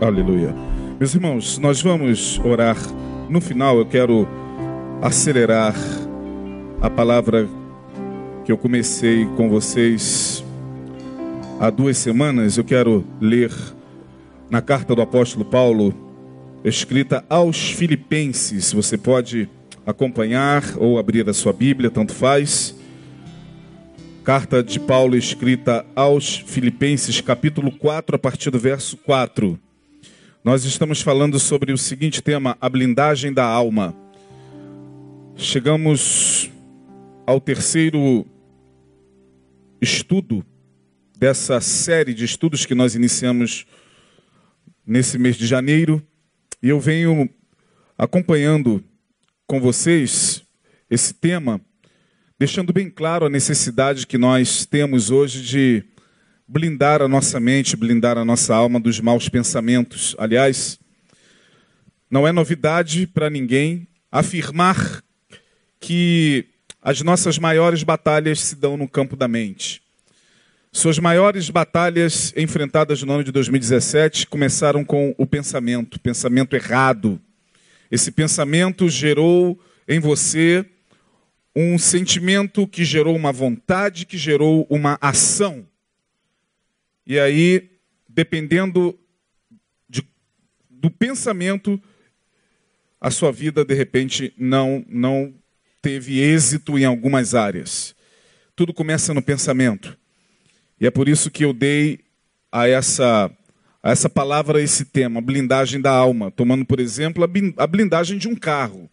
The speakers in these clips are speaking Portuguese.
Aleluia. Meus irmãos, nós vamos orar. No final, eu quero acelerar a palavra que eu comecei com vocês há duas semanas. Eu quero ler na carta do apóstolo Paulo, escrita aos Filipenses. Você pode acompanhar ou abrir a sua Bíblia, tanto faz. Carta de Paulo escrita aos Filipenses, capítulo 4, a partir do verso 4. Nós estamos falando sobre o seguinte tema: a blindagem da alma. Chegamos ao terceiro estudo dessa série de estudos que nós iniciamos nesse mês de janeiro, e eu venho acompanhando com vocês esse tema, deixando bem claro a necessidade que nós temos hoje de blindar a nossa mente, blindar a nossa alma dos maus pensamentos. Aliás, não é novidade para ninguém afirmar que as nossas maiores batalhas se dão no campo da mente. Suas maiores batalhas enfrentadas no ano de 2017 começaram com o pensamento, pensamento errado. Esse pensamento gerou em você um sentimento que gerou uma vontade, que gerou uma ação. E aí, dependendo de, do pensamento, a sua vida de repente não não teve êxito em algumas áreas. Tudo começa no pensamento. E é por isso que eu dei a essa a essa palavra esse tema, blindagem da alma, tomando por exemplo a blindagem de um carro.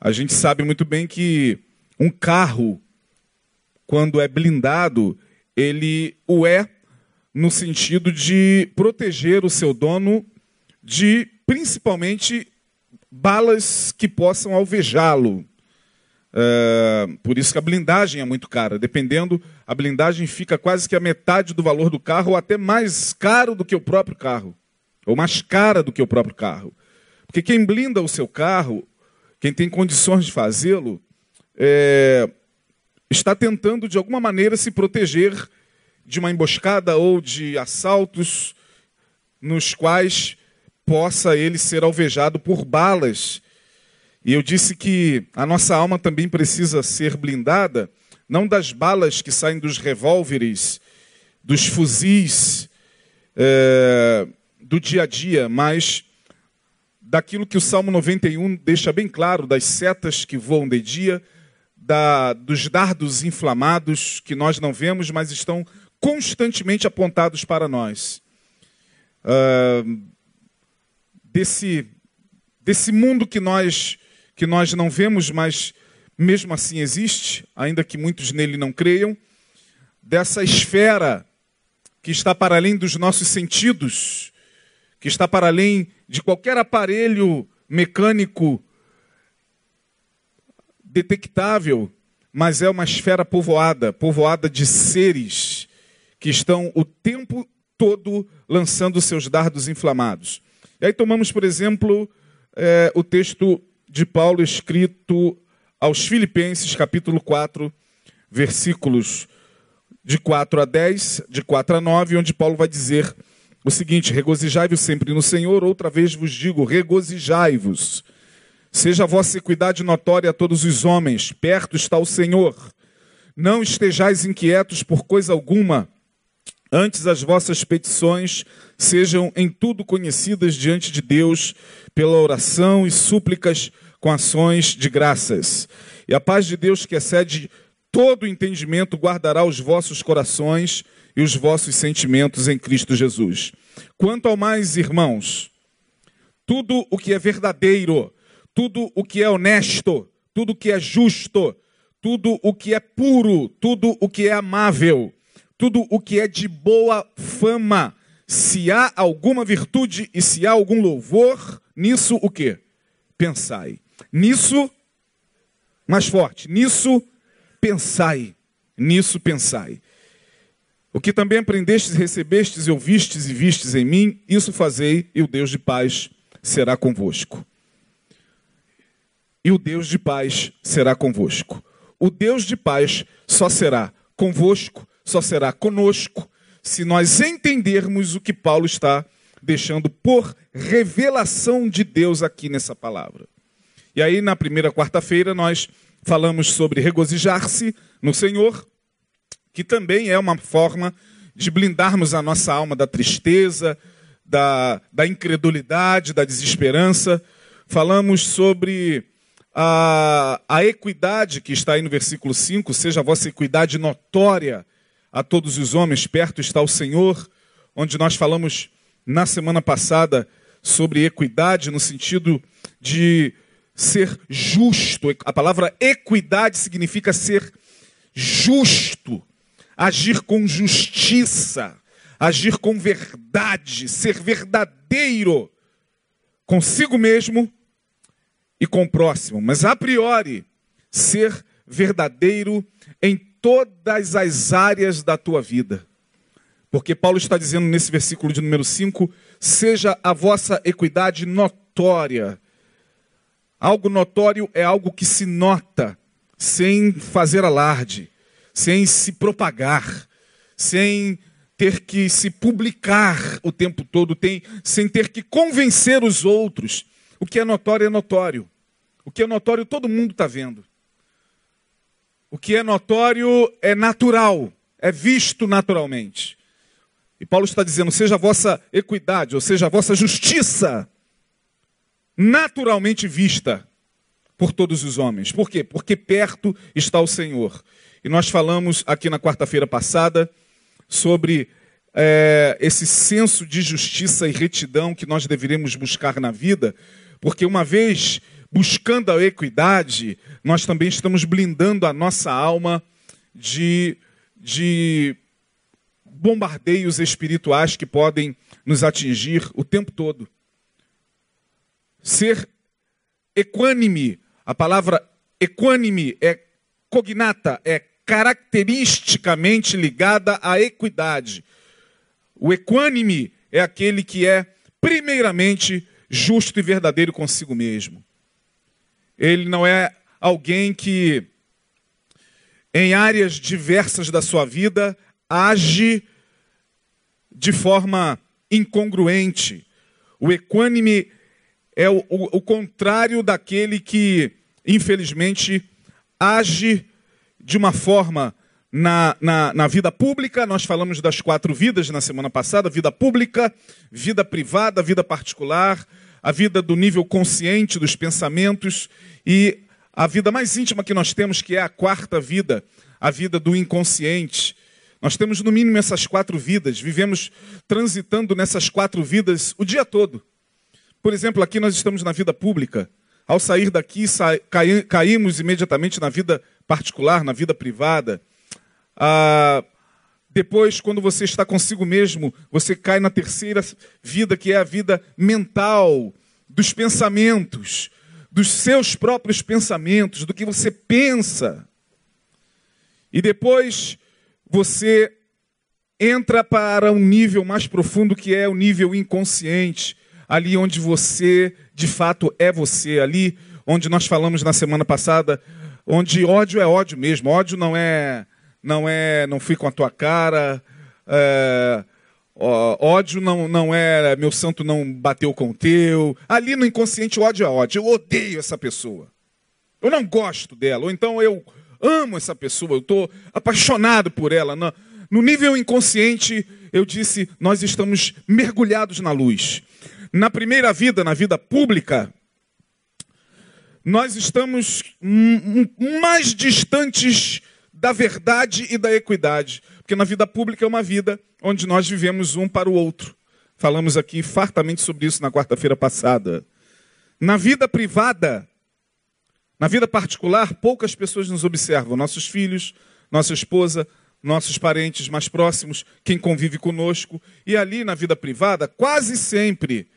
A gente sabe muito bem que um carro quando é blindado, ele o é no sentido de proteger o seu dono de principalmente balas que possam alvejá-lo. É, por isso que a blindagem é muito cara. Dependendo, a blindagem fica quase que a metade do valor do carro, ou até mais caro do que o próprio carro. Ou mais cara do que o próprio carro. Porque quem blinda o seu carro, quem tem condições de fazê-lo, é, está tentando de alguma maneira se proteger de uma emboscada ou de assaltos nos quais possa ele ser alvejado por balas. E eu disse que a nossa alma também precisa ser blindada, não das balas que saem dos revólveres, dos fuzis, é, do dia a dia, mas daquilo que o Salmo 91 deixa bem claro, das setas que voam de dia, da, dos dardos inflamados que nós não vemos, mas estão constantemente apontados para nós. Uh, desse, desse mundo que nós, que nós não vemos, mas mesmo assim existe, ainda que muitos nele não creiam, dessa esfera que está para além dos nossos sentidos, que está para além de qualquer aparelho mecânico detectável, mas é uma esfera povoada povoada de seres que estão o tempo todo lançando seus dardos inflamados. E aí tomamos, por exemplo, é, o texto de Paulo escrito aos Filipenses, capítulo 4, versículos de 4 a 10, de 4 a 9, onde Paulo vai dizer o seguinte: Regozijai-vos sempre no Senhor, outra vez vos digo, regozijai-vos. Seja a vossa equidade notória a todos os homens, perto está o Senhor. Não estejais inquietos por coisa alguma, Antes as vossas petições sejam em tudo conhecidas diante de Deus pela oração e súplicas com ações de graças. E a paz de Deus que excede todo entendimento guardará os vossos corações e os vossos sentimentos em Cristo Jesus. Quanto ao mais, irmãos, tudo o que é verdadeiro, tudo o que é honesto, tudo o que é justo, tudo o que é puro, tudo o que é amável, tudo o que é de boa fama. Se há alguma virtude e se há algum louvor, nisso o que? Pensai. Nisso, mais forte, nisso pensai. Nisso pensai. O que também aprendestes, recebestes e ouvistes e vistes em mim, isso fazei, e o Deus de paz será convosco. E o Deus de paz será convosco. O Deus de paz só será convosco só será conosco se nós entendermos o que Paulo está deixando por revelação de Deus aqui nessa palavra. E aí, na primeira quarta-feira, nós falamos sobre regozijar-se no Senhor, que também é uma forma de blindarmos a nossa alma da tristeza, da, da incredulidade, da desesperança. Falamos sobre a, a equidade que está aí no versículo 5, seja a vossa equidade notória a todos os homens, perto está o Senhor, onde nós falamos na semana passada sobre equidade no sentido de ser justo. A palavra equidade significa ser justo, agir com justiça, agir com verdade, ser verdadeiro consigo mesmo e com o próximo, mas a priori ser verdadeiro em todas as áreas da tua vida. Porque Paulo está dizendo nesse versículo de número 5: seja a vossa equidade notória. Algo notório é algo que se nota sem fazer alarde, sem se propagar, sem ter que se publicar o tempo todo, tem, sem ter que convencer os outros. O que é notório é notório. O que é notório todo mundo está vendo. O que é notório é natural, é visto naturalmente. E Paulo está dizendo: seja a vossa equidade, ou seja, a vossa justiça, naturalmente vista por todos os homens. Por quê? Porque perto está o Senhor. E nós falamos aqui na quarta-feira passada sobre é, esse senso de justiça e retidão que nós deveríamos buscar na vida, porque uma vez buscando a equidade, nós também estamos blindando a nossa alma de, de bombardeios espirituais que podem nos atingir o tempo todo. Ser equânime, a palavra equânime é cognata, é caracteristicamente ligada à equidade. O equânime é aquele que é, primeiramente, justo e verdadeiro consigo mesmo. Ele não é alguém que, em áreas diversas da sua vida, age de forma incongruente. O equânime é o, o, o contrário daquele que, infelizmente, age de uma forma na, na, na, vida pública, nós falamos das quatro vidas na semana passada: vida pública, vida privada, vida particular, a vida do nível consciente dos pensamentos e a vida mais íntima que nós temos, que é a quarta vida, a vida do inconsciente. Nós temos no mínimo essas quatro vidas, vivemos transitando nessas quatro vidas o dia todo. Por exemplo, aqui nós estamos na vida pública. Ao sair daqui, sa caímos imediatamente na vida particular, na vida privada. Ah, depois, quando você está consigo mesmo, você cai na terceira vida, que é a vida mental, dos pensamentos, dos seus próprios pensamentos, do que você pensa. E depois você entra para um nível mais profundo que é o nível inconsciente, ali onde você de fato é você, ali onde nós falamos na semana passada, onde ódio é ódio mesmo, ódio não é não é não fui com a tua cara, é, ódio não, não é meu santo não bateu com o teu. Ali no inconsciente, ódio é ódio. Eu odeio essa pessoa. Eu não gosto dela. Ou então eu amo essa pessoa, eu estou apaixonado por ela. No, no nível inconsciente, eu disse: nós estamos mergulhados na luz. Na primeira vida, na vida pública, nós estamos mais distantes da verdade e da equidade. Porque na vida pública é uma vida onde nós vivemos um para o outro. Falamos aqui fartamente sobre isso na quarta-feira passada. Na vida privada, na vida particular, poucas pessoas nos observam. Nossos filhos, nossa esposa, nossos parentes mais próximos, quem convive conosco. E ali na vida privada, quase sempre,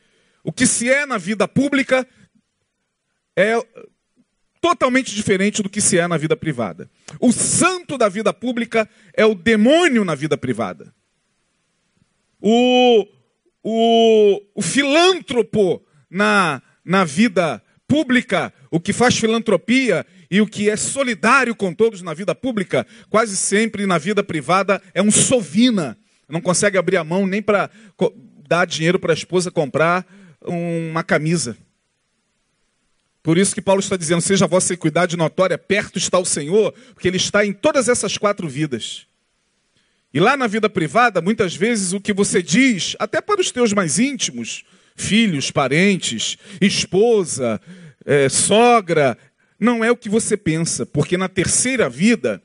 o que se é na vida pública é totalmente diferente do que se é na vida privada. O santo da vida pública é o demônio na vida privada. O, o, o filântropo na, na vida pública, o que faz filantropia e o que é solidário com todos na vida pública, quase sempre na vida privada é um sovina. Não consegue abrir a mão nem para dar dinheiro para a esposa comprar uma camisa. Por isso que Paulo está dizendo: seja a vossa equidade notória, perto está o Senhor, porque Ele está em todas essas quatro vidas. E lá na vida privada, muitas vezes o que você diz, até para os teus mais íntimos, filhos, parentes, esposa, é, sogra, não é o que você pensa, porque na terceira vida,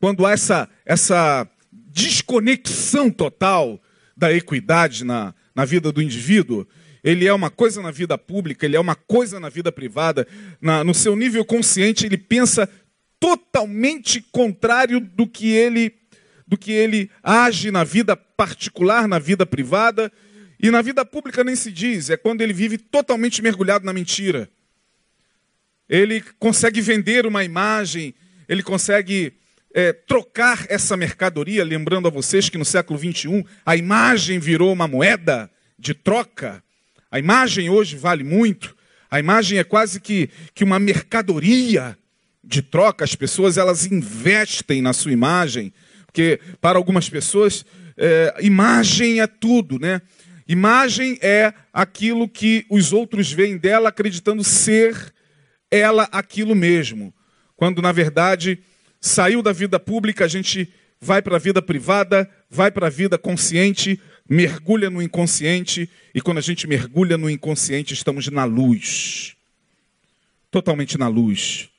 quando há essa, essa desconexão total da equidade na, na vida do indivíduo, ele é uma coisa na vida pública, ele é uma coisa na vida privada, na, no seu nível consciente, ele pensa totalmente contrário do que ele do que ele age na vida particular, na vida privada, e na vida pública nem se diz, é quando ele vive totalmente mergulhado na mentira. Ele consegue vender uma imagem, ele consegue é, trocar essa mercadoria, lembrando a vocês que no século 21 a imagem virou uma moeda de troca. A imagem hoje vale muito. A imagem é quase que, que uma mercadoria de troca. As pessoas elas investem na sua imagem, porque para algumas pessoas é, imagem é tudo, né? Imagem é aquilo que os outros veem dela acreditando ser ela aquilo mesmo. Quando na verdade saiu da vida pública, a gente vai para a vida privada, vai para a vida consciente, mergulha no inconsciente, e quando a gente mergulha no inconsciente, estamos na luz. Totalmente na luz.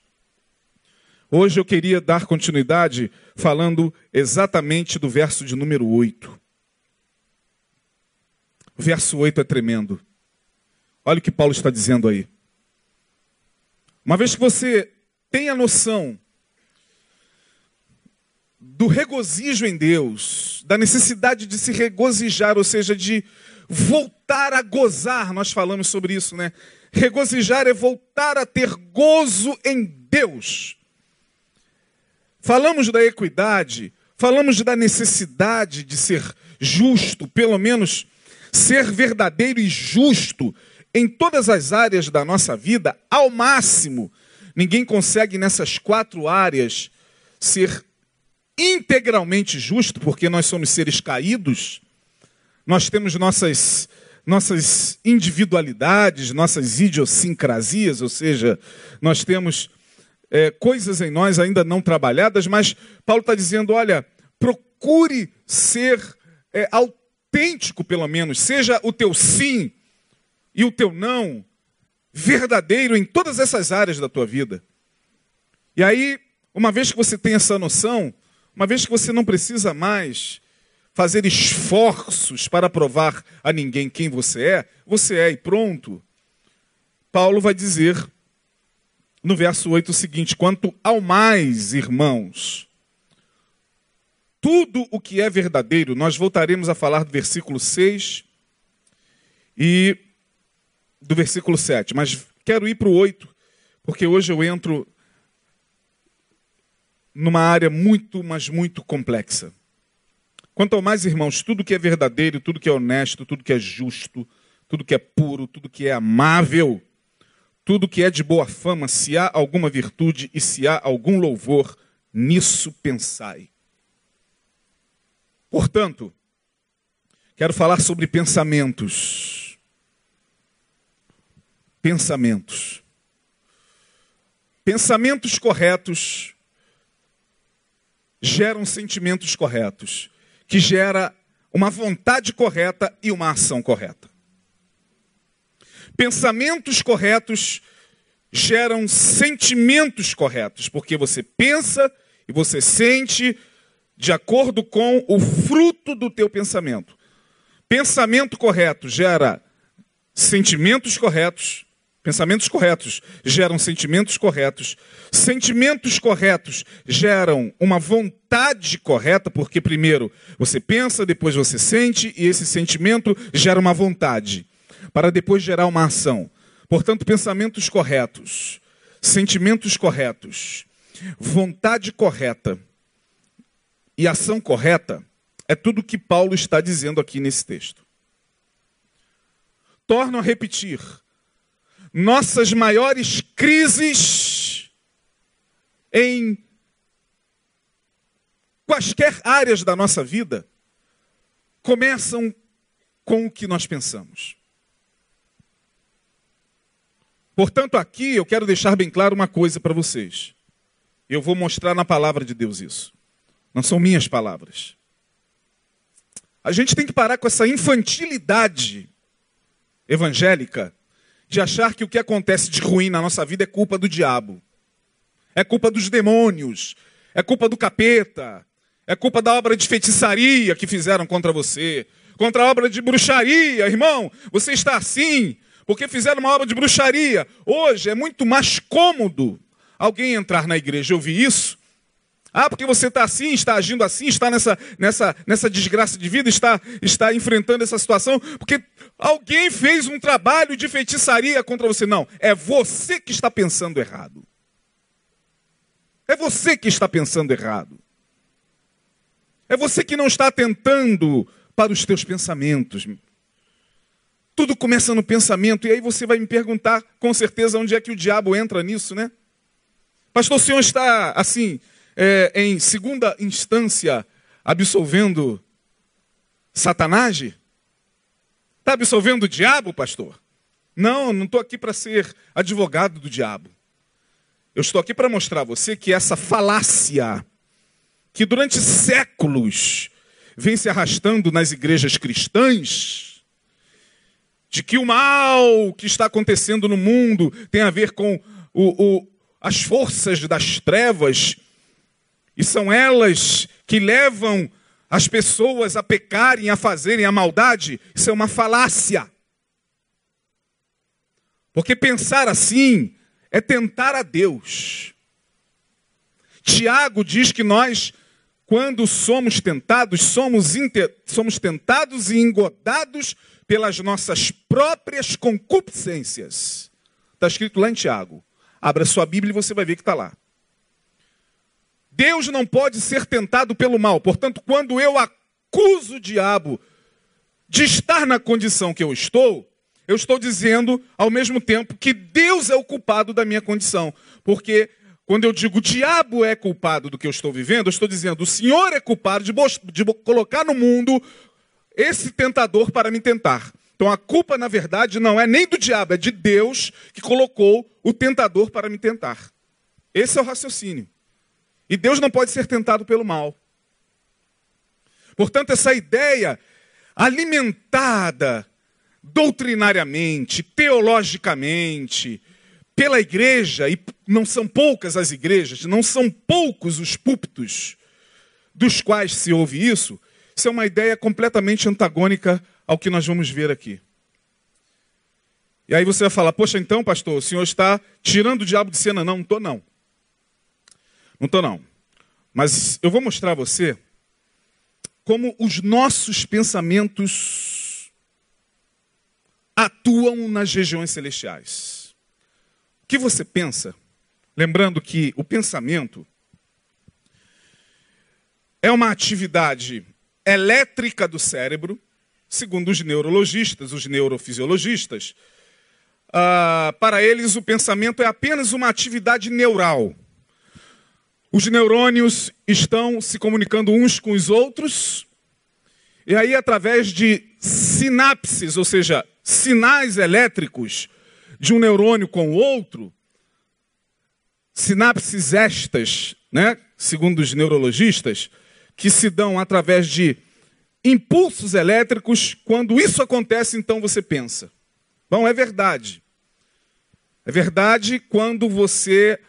Hoje eu queria dar continuidade falando exatamente do verso de número 8. O verso 8 é tremendo. Olha o que Paulo está dizendo aí. Uma vez que você tem a noção do regozijo em Deus, da necessidade de se regozijar, ou seja, de voltar a gozar. Nós falamos sobre isso, né? Regozijar é voltar a ter gozo em Deus. Falamos da equidade, falamos da necessidade de ser justo, pelo menos ser verdadeiro e justo em todas as áreas da nossa vida, ao máximo. Ninguém consegue nessas quatro áreas ser integralmente justo, porque nós somos seres caídos, nós temos nossas, nossas individualidades, nossas idiosincrasias, ou seja, nós temos é, coisas em nós ainda não trabalhadas, mas Paulo está dizendo: olha, procure ser é, autêntico, pelo menos, seja o teu sim e o teu não verdadeiro em todas essas áreas da tua vida. E aí, uma vez que você tem essa noção, uma vez que você não precisa mais fazer esforços para provar a ninguém quem você é, você é e pronto. Paulo vai dizer no verso 8 o seguinte: quanto ao mais, irmãos, tudo o que é verdadeiro, nós voltaremos a falar do versículo 6 e do versículo 7, mas quero ir para o 8, porque hoje eu entro numa área muito, mas muito complexa. Quanto ao mais, irmãos, tudo que é verdadeiro, tudo que é honesto, tudo que é justo, tudo que é puro, tudo que é amável, tudo que é de boa fama, se há alguma virtude e se há algum louvor, nisso pensai. Portanto, quero falar sobre pensamentos. Pensamentos. Pensamentos corretos geram sentimentos corretos, que gera uma vontade correta e uma ação correta. Pensamentos corretos geram sentimentos corretos, porque você pensa e você sente de acordo com o fruto do teu pensamento. Pensamento correto gera sentimentos corretos, Pensamentos corretos geram sentimentos corretos. Sentimentos corretos geram uma vontade correta, porque primeiro você pensa, depois você sente, e esse sentimento gera uma vontade, para depois gerar uma ação. Portanto, pensamentos corretos, sentimentos corretos, vontade correta e ação correta é tudo que Paulo está dizendo aqui nesse texto. Torno a repetir nossas maiores crises em quaisquer áreas da nossa vida começam com o que nós pensamos. Portanto, aqui eu quero deixar bem claro uma coisa para vocês. Eu vou mostrar na palavra de Deus isso. Não são minhas palavras. A gente tem que parar com essa infantilidade evangélica de achar que o que acontece de ruim na nossa vida é culpa do diabo, é culpa dos demônios, é culpa do capeta, é culpa da obra de feitiçaria que fizeram contra você, contra a obra de bruxaria, irmão. Você está assim porque fizeram uma obra de bruxaria. Hoje é muito mais cômodo alguém entrar na igreja. E ouvir isso ah, porque você está assim, está agindo assim, está nessa, nessa, nessa desgraça de vida, está, está enfrentando essa situação, porque alguém fez um trabalho de feitiçaria contra você. Não, é você que está pensando errado. É você que está pensando errado. É você que não está atentando para os teus pensamentos. Tudo começa no pensamento, e aí você vai me perguntar, com certeza, onde é que o diabo entra nisso, né? Pastor, o senhor está assim, é, em segunda instância absolvendo Satanás? Está absolvendo o diabo, pastor? Não, não estou aqui para ser advogado do diabo. Eu estou aqui para mostrar a você que essa falácia, que durante séculos vem se arrastando nas igrejas cristãs, de que o mal que está acontecendo no mundo tem a ver com o, o, as forças das trevas e são elas que levam as pessoas a pecarem, a fazerem a maldade. Isso é uma falácia. Porque pensar assim é tentar a Deus. Tiago diz que nós, quando somos tentados, somos, somos tentados e engodados pelas nossas próprias concupiscências. Está escrito lá em Tiago. Abra sua Bíblia e você vai ver que está lá. Deus não pode ser tentado pelo mal. Portanto, quando eu acuso o diabo de estar na condição que eu estou, eu estou dizendo ao mesmo tempo que Deus é o culpado da minha condição. Porque quando eu digo o diabo é culpado do que eu estou vivendo, eu estou dizendo o Senhor é culpado de, de colocar no mundo esse tentador para me tentar. Então a culpa, na verdade, não é nem do diabo, é de Deus que colocou o tentador para me tentar. Esse é o raciocínio. E Deus não pode ser tentado pelo mal. Portanto, essa ideia alimentada doutrinariamente, teologicamente, pela igreja, e não são poucas as igrejas, não são poucos os púlpitos dos quais se ouve isso, isso é uma ideia completamente antagônica ao que nós vamos ver aqui. E aí você vai falar, poxa, então, pastor, o senhor está tirando o diabo de cena? Não, não estou não. Não estou não. Mas eu vou mostrar a você como os nossos pensamentos atuam nas regiões celestiais. O que você pensa? Lembrando que o pensamento é uma atividade elétrica do cérebro, segundo os neurologistas, os neurofisiologistas. Uh, para eles, o pensamento é apenas uma atividade neural. Os neurônios estão se comunicando uns com os outros, e aí, através de sinapses, ou seja, sinais elétricos de um neurônio com o outro, sinapses estas, né, segundo os neurologistas, que se dão através de impulsos elétricos, quando isso acontece, então você pensa. Bom, é verdade. É verdade quando você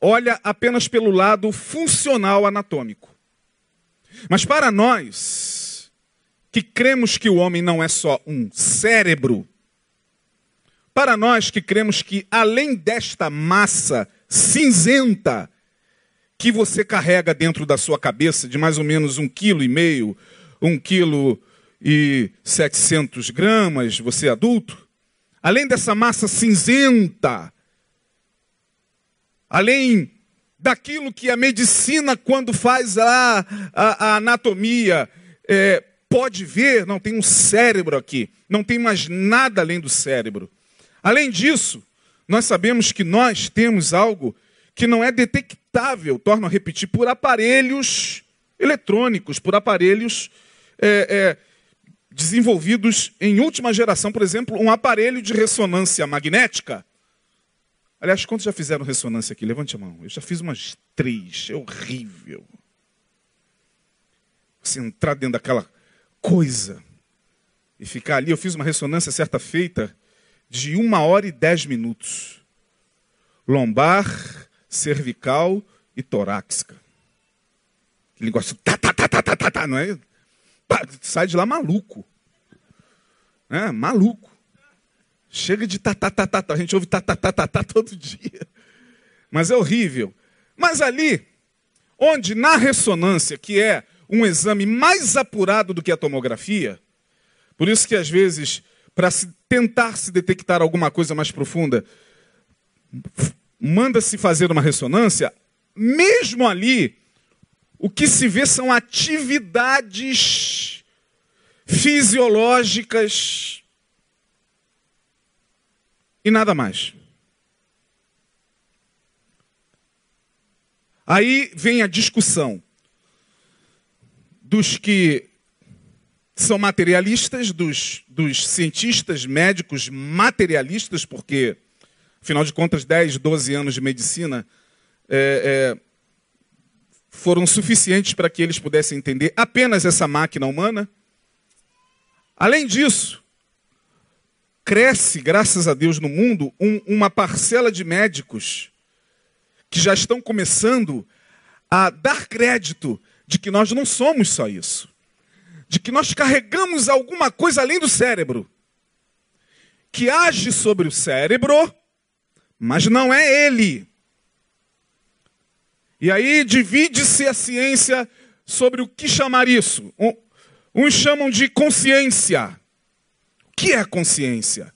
olha apenas pelo lado funcional anatômico. Mas para nós, que cremos que o homem não é só um cérebro, para nós que cremos que além desta massa cinzenta que você carrega dentro da sua cabeça, de mais ou menos um quilo e meio, um quilo e setecentos gramas, você é adulto, além dessa massa cinzenta, além daquilo que a medicina, quando faz a, a, a anatomia, é, pode ver, não tem um cérebro aqui, não tem mais nada além do cérebro. Além disso, nós sabemos que nós temos algo que não é detectável, torno a repetir, por aparelhos eletrônicos, por aparelhos é, é, desenvolvidos em última geração, por exemplo, um aparelho de ressonância magnética. Aliás, quantos já fizeram ressonância aqui? Levante a mão. Eu já fiz umas três. É horrível. Você entrar dentro daquela coisa e ficar ali. Eu fiz uma ressonância certa feita de uma hora e dez minutos. Lombar, cervical e torácica. Aquele negócio, tá, tá, tá, tá, tá, tá, tá, não é? Sai de lá maluco. É, maluco. Chega de tá, tá, tá, tá. A gente ouve tá, tá, tá, tá, tá todo dia. Mas é horrível. Mas ali, onde na ressonância, que é um exame mais apurado do que a tomografia, por isso que às vezes, para tentar se detectar alguma coisa mais profunda, manda-se fazer uma ressonância, mesmo ali, o que se vê são atividades fisiológicas e nada mais. Aí vem a discussão dos que são materialistas, dos, dos cientistas médicos materialistas, porque, afinal de contas, 10, 12 anos de medicina é, é, foram suficientes para que eles pudessem entender apenas essa máquina humana. Além disso, cresce, graças a Deus, no mundo um, uma parcela de médicos que já estão começando a dar crédito de que nós não somos só isso, de que nós carregamos alguma coisa além do cérebro, que age sobre o cérebro, mas não é ele. E aí divide-se a ciência sobre o que chamar isso. Uns chamam de consciência. Que é consciência?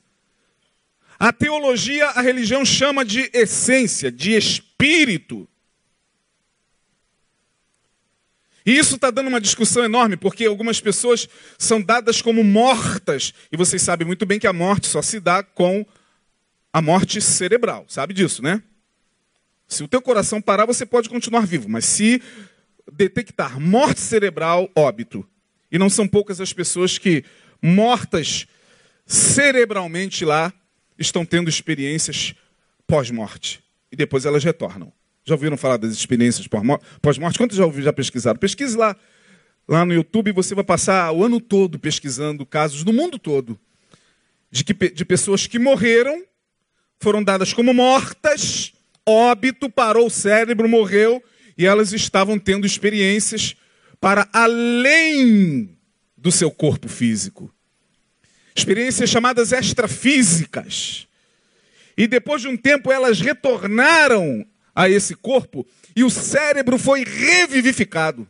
A teologia, a religião chama de essência, de espírito. E isso está dando uma discussão enorme, porque algumas pessoas são dadas como mortas. E vocês sabem muito bem que a morte só se dá com a morte cerebral. Sabe disso, né? Se o teu coração parar, você pode continuar vivo, mas se detectar morte cerebral, óbito. E não são poucas as pessoas que, mortas cerebralmente lá, estão tendo experiências pós-morte. E depois elas retornam. Já ouviram falar das experiências pós-morte? Quantos já já pesquisaram? Pesquise lá. Lá no YouTube você vai passar o ano todo pesquisando casos no mundo todo de, que, de pessoas que morreram, foram dadas como mortas, óbito, parou o cérebro, morreu, e elas estavam tendo experiências para além do seu corpo físico. Experiências chamadas extrafísicas. E depois de um tempo elas retornaram a esse corpo e o cérebro foi revivificado.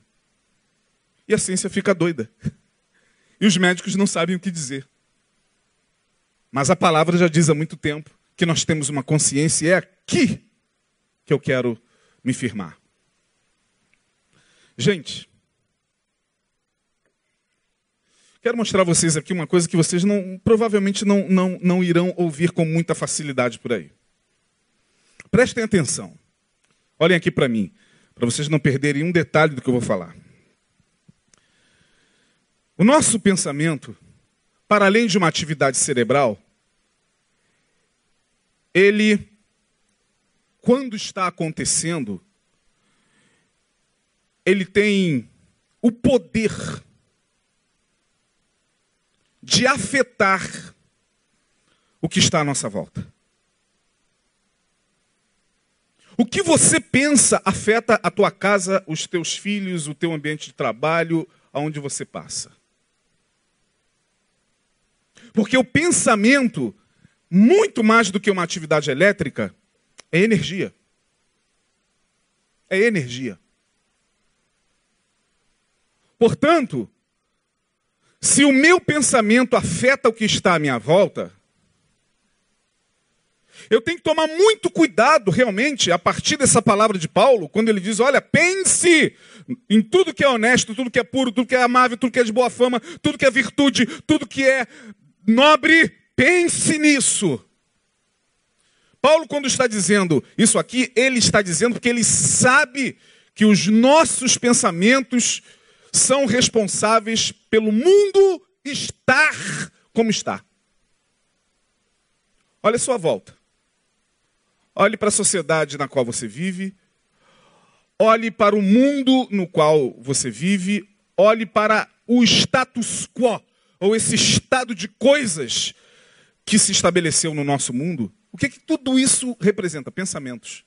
E a ciência fica doida. E os médicos não sabem o que dizer. Mas a palavra já diz há muito tempo que nós temos uma consciência e é aqui que eu quero me firmar. Gente, quero mostrar a vocês aqui uma coisa que vocês não, provavelmente não, não, não irão ouvir com muita facilidade por aí. Prestem atenção. Olhem aqui para mim, para vocês não perderem um detalhe do que eu vou falar. O nosso pensamento, para além de uma atividade cerebral, ele quando está acontecendo, ele tem o poder de afetar o que está à nossa volta. O que você pensa afeta a tua casa, os teus filhos, o teu ambiente de trabalho, aonde você passa. Porque o pensamento, muito mais do que uma atividade elétrica, é energia. É energia. Portanto, se o meu pensamento afeta o que está à minha volta, eu tenho que tomar muito cuidado, realmente, a partir dessa palavra de Paulo, quando ele diz: olha, pense em tudo que é honesto, tudo que é puro, tudo que é amável, tudo que é de boa fama, tudo que é virtude, tudo que é nobre, pense nisso. Paulo, quando está dizendo isso aqui, ele está dizendo porque ele sabe que os nossos pensamentos são responsáveis pelo mundo estar como está. Olha a sua volta. Olhe para a sociedade na qual você vive. Olhe para o mundo no qual você vive. Olhe para o status quo, ou esse estado de coisas que se estabeleceu no nosso mundo. O que, que tudo isso representa? Pensamentos.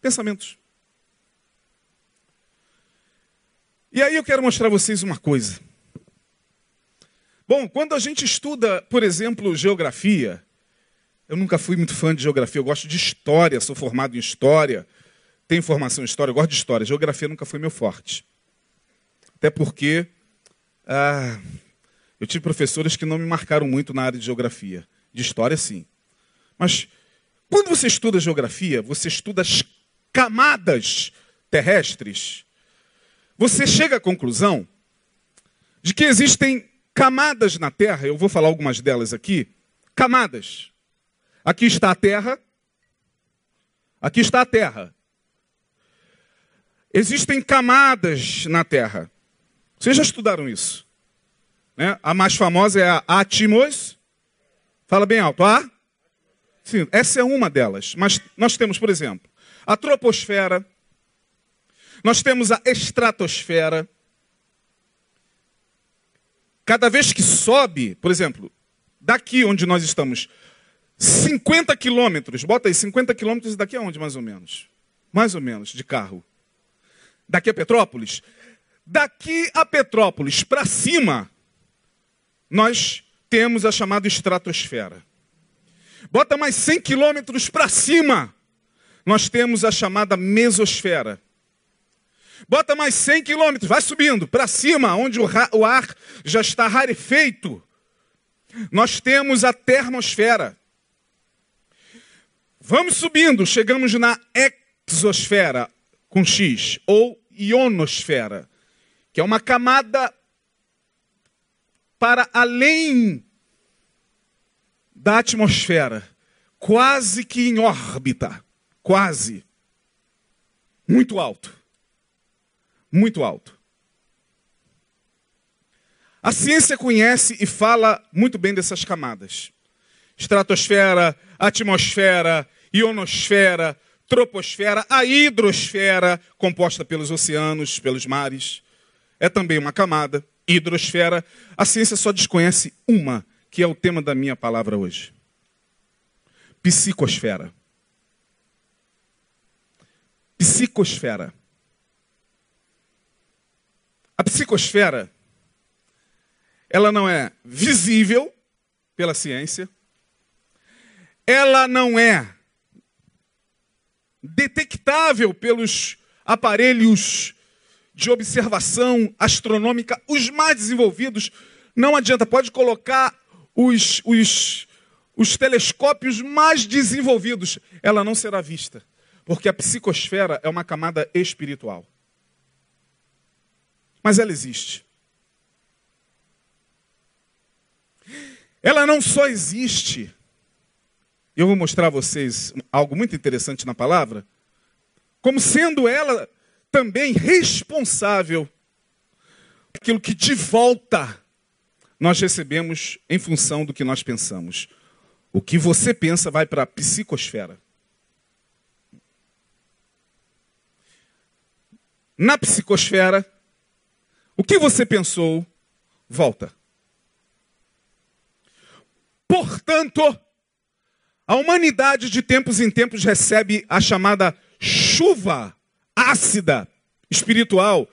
Pensamentos. E aí eu quero mostrar a vocês uma coisa. Bom, quando a gente estuda, por exemplo, geografia, eu nunca fui muito fã de geografia, eu gosto de história, sou formado em história, tenho formação em história, eu gosto de história. Geografia nunca foi meu forte. Até porque ah, eu tive professores que não me marcaram muito na área de geografia. De história, sim. Mas quando você estuda geografia, você estuda as camadas terrestres, você chega à conclusão de que existem camadas na Terra, eu vou falar algumas delas aqui. Camadas. Aqui está a Terra. Aqui está a Terra. Existem camadas na Terra. Vocês já estudaram isso? Né? A mais famosa é a atmos. Fala bem alto. A? Sim, essa é uma delas. Mas nós temos, por exemplo, a troposfera. Nós temos a estratosfera. Cada vez que sobe, por exemplo, daqui onde nós estamos, 50 quilômetros, bota aí, 50 quilômetros daqui aonde mais ou menos? Mais ou menos, de carro. Daqui a Petrópolis? Daqui a Petrópolis para cima, nós temos a chamada estratosfera. Bota mais 100 quilômetros para cima, nós temos a chamada mesosfera. Bota mais 100 quilômetros, vai subindo para cima, onde o, ar já está rarefeito. Nós temos a termosfera. Vamos subindo, chegamos na exosfera, com X, ou ionosfera, que é uma camada para além da atmosfera, quase que em órbita, quase, muito alto muito alto. A ciência conhece e fala muito bem dessas camadas: estratosfera, atmosfera, ionosfera, troposfera, a hidrosfera, composta pelos oceanos, pelos mares, é também uma camada, hidrosfera. A ciência só desconhece uma, que é o tema da minha palavra hoje: psicosfera. Psicosfera. A psicosfera, ela não é visível pela ciência, ela não é detectável pelos aparelhos de observação astronômica, os mais desenvolvidos. Não adianta, pode colocar os, os, os telescópios mais desenvolvidos, ela não será vista, porque a psicosfera é uma camada espiritual. Mas ela existe. Ela não só existe, eu vou mostrar a vocês algo muito interessante na palavra, como sendo ela também responsável aquilo que de volta nós recebemos em função do que nós pensamos. O que você pensa vai para a psicosfera. Na psicosfera, o que você pensou, volta. Portanto, a humanidade de tempos em tempos recebe a chamada chuva ácida espiritual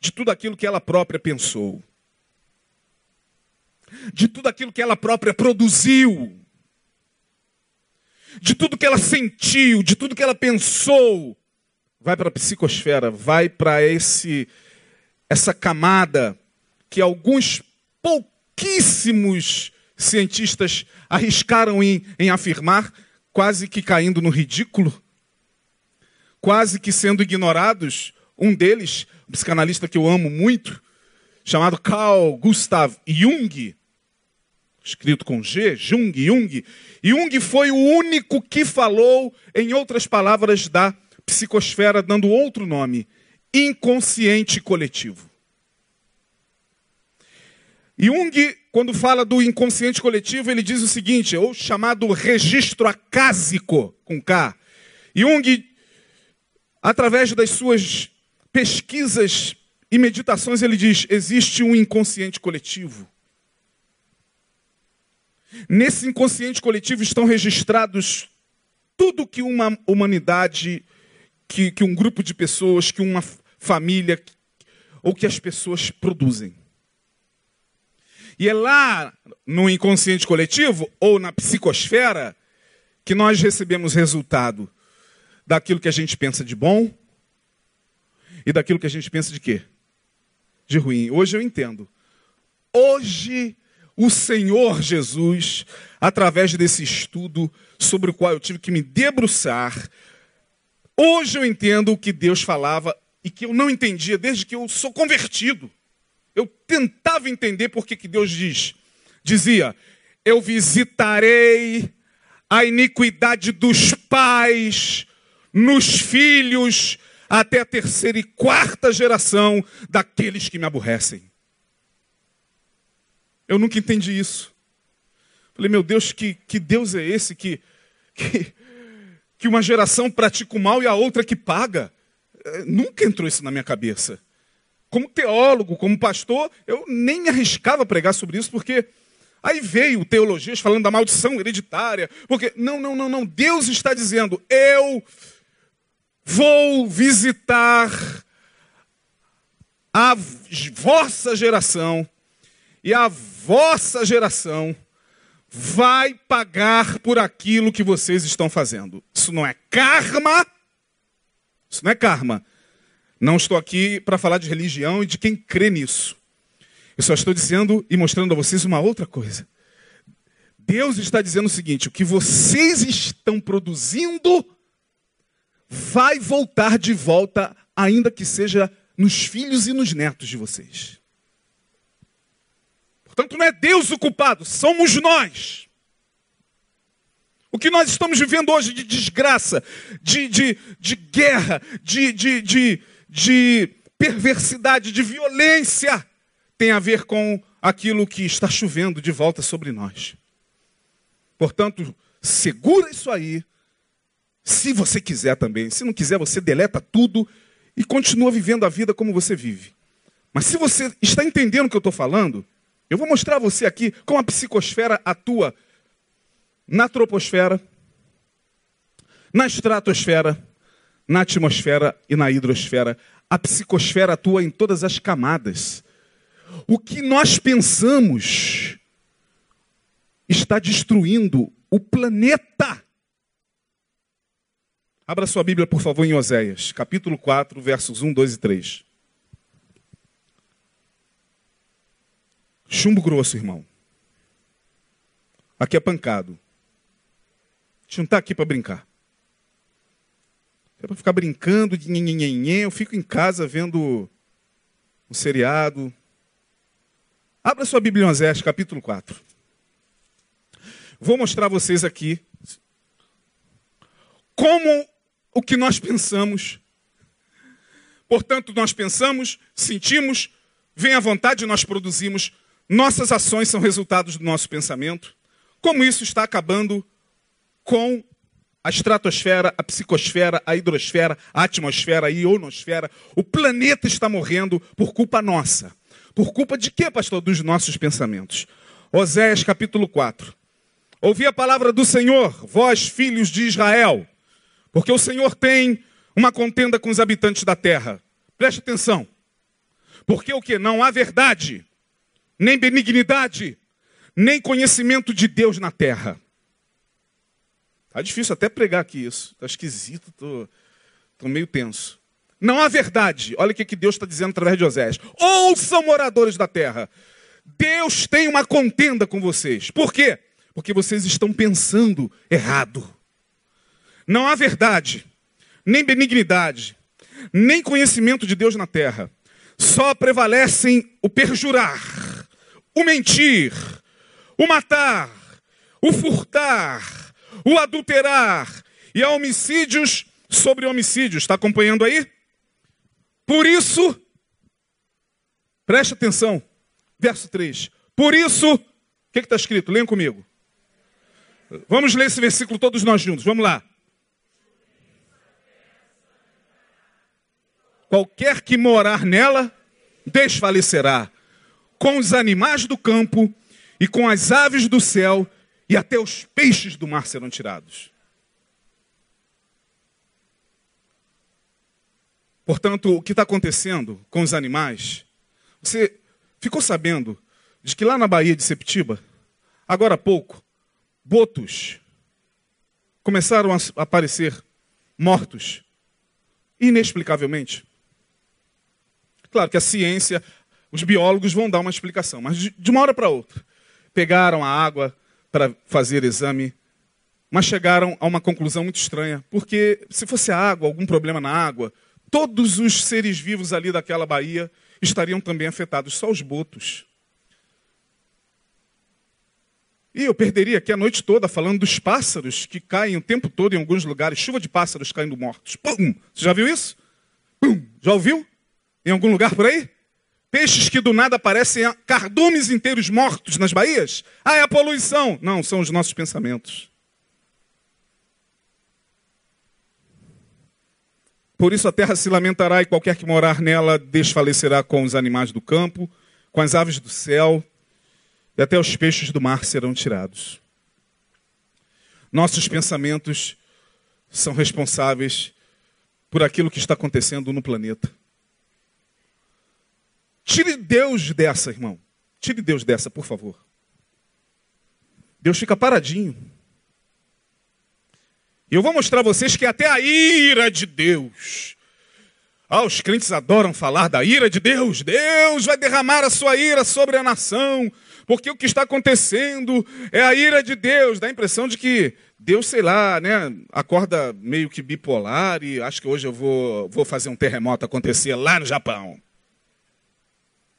de tudo aquilo que ela própria pensou, de tudo aquilo que ela própria produziu, de tudo que ela sentiu, de tudo que ela pensou, vai para a psicosfera, vai para esse essa camada que alguns pouquíssimos cientistas arriscaram em, em afirmar, quase que caindo no ridículo, quase que sendo ignorados. Um deles, um psicanalista que eu amo muito, chamado Carl Gustav Jung, escrito com G, Jung, Jung. Jung foi o único que falou, em outras palavras, da psicosfera, dando outro nome, inconsciente coletivo. Jung, quando fala do inconsciente coletivo, ele diz o seguinte, ou chamado registro acásico, com K. Jung, através das suas pesquisas e meditações, ele diz: existe um inconsciente coletivo. Nesse inconsciente coletivo estão registrados tudo que uma humanidade, que, que um grupo de pessoas, que uma família, ou que as pessoas produzem. E é lá no inconsciente coletivo, ou na psicosfera, que nós recebemos resultado daquilo que a gente pensa de bom e daquilo que a gente pensa de quê? De ruim. Hoje eu entendo. Hoje o Senhor Jesus, através desse estudo sobre o qual eu tive que me debruçar, hoje eu entendo o que Deus falava e que eu não entendia desde que eu sou convertido. Eu tentava entender por que, que Deus diz. Dizia: Eu visitarei a iniquidade dos pais nos filhos até a terceira e quarta geração daqueles que me aborrecem. Eu nunca entendi isso. Falei, meu Deus, que, que Deus é esse que, que, que uma geração pratica o mal e a outra que paga? É, nunca entrou isso na minha cabeça. Como teólogo, como pastor, eu nem me arriscava a pregar sobre isso, porque aí veio teologias falando da maldição hereditária. Porque, não, não, não, não. Deus está dizendo, eu vou visitar a vossa geração e a vossa geração vai pagar por aquilo que vocês estão fazendo. Isso não é karma. Isso não é karma. Não estou aqui para falar de religião e de quem crê nisso. Eu só estou dizendo e mostrando a vocês uma outra coisa. Deus está dizendo o seguinte: o que vocês estão produzindo vai voltar de volta, ainda que seja nos filhos e nos netos de vocês. Portanto, não é Deus o culpado, somos nós. O que nós estamos vivendo hoje de desgraça, de, de, de guerra, de, de, de, de perversidade, de violência, tem a ver com aquilo que está chovendo de volta sobre nós. Portanto, segura isso aí, se você quiser também. Se não quiser, você deleta tudo e continua vivendo a vida como você vive. Mas se você está entendendo o que eu estou falando, eu vou mostrar a você aqui como a psicosfera atua na troposfera, na estratosfera, na atmosfera e na hidrosfera. A psicosfera atua em todas as camadas. O que nós pensamos está destruindo o planeta. Abra sua Bíblia, por favor, em Oséias, capítulo 4, versos 1, 2 e 3. Chumbo grosso, irmão. Aqui é pancado. A gente não está aqui para brincar. É para ficar brincando de nhenhenhen. Eu fico em casa vendo um seriado. Abra sua Bíblia em Osés, capítulo 4. Vou mostrar a vocês aqui como o que nós pensamos. Portanto, nós pensamos, sentimos, vem à vontade, nós produzimos nossas ações são resultados do nosso pensamento. Como isso está acabando com a estratosfera, a psicosfera, a hidrosfera, a atmosfera, a ionosfera. O planeta está morrendo por culpa nossa. Por culpa de quê, pastor? Dos nossos pensamentos. Oséias capítulo 4. Ouvi a palavra do Senhor, vós filhos de Israel, porque o Senhor tem uma contenda com os habitantes da terra. Preste atenção. Porque o que? Não há verdade nem benignidade, nem conhecimento de Deus na terra. Tá difícil até pregar aqui isso. Tá esquisito, tô, tô meio tenso. Não há verdade. Olha o que, que Deus está dizendo através de Osés. Ouçam moradores da terra. Deus tem uma contenda com vocês. Por quê? Porque vocês estão pensando errado. Não há verdade, nem benignidade, nem conhecimento de Deus na terra. Só prevalecem o perjurar o mentir, o matar, o furtar, o adulterar e há homicídios sobre homicídios. Está acompanhando aí? Por isso, preste atenção, verso 3: Por isso, o que está escrito? Leiam comigo. Vamos ler esse versículo todos nós juntos. Vamos lá. Qualquer que morar nela desfalecerá. Com os animais do campo e com as aves do céu e até os peixes do mar serão tirados. Portanto, o que está acontecendo com os animais? Você ficou sabendo de que lá na Baía de Septiba, agora há pouco, botos começaram a aparecer mortos, inexplicavelmente. Claro que a ciência, os biólogos vão dar uma explicação, mas de uma hora para outra, pegaram a água para fazer exame, mas chegaram a uma conclusão muito estranha, porque se fosse água, algum problema na água, todos os seres vivos ali daquela baía estariam também afetados, só os botos. E eu perderia aqui a noite toda falando dos pássaros que caem o tempo todo em alguns lugares, chuva de pássaros caindo mortos. Pum! Você já viu isso? Pum! Já ouviu? Em algum lugar por aí? Peixes que do nada aparecem cardumes inteiros mortos nas baías? Ah, é a poluição. Não, são os nossos pensamentos. Por isso a terra se lamentará e qualquer que morar nela desfalecerá com os animais do campo, com as aves do céu, e até os peixes do mar serão tirados. Nossos pensamentos são responsáveis por aquilo que está acontecendo no planeta. Tire Deus dessa, irmão. Tire Deus dessa, por favor. Deus fica paradinho. E eu vou mostrar a vocês que até a ira de Deus. Ah, os crentes adoram falar da ira de Deus. Deus vai derramar a sua ira sobre a nação. Porque o que está acontecendo é a ira de Deus. Dá a impressão de que Deus, sei lá, né, acorda meio que bipolar e acho que hoje eu vou, vou fazer um terremoto acontecer lá no Japão.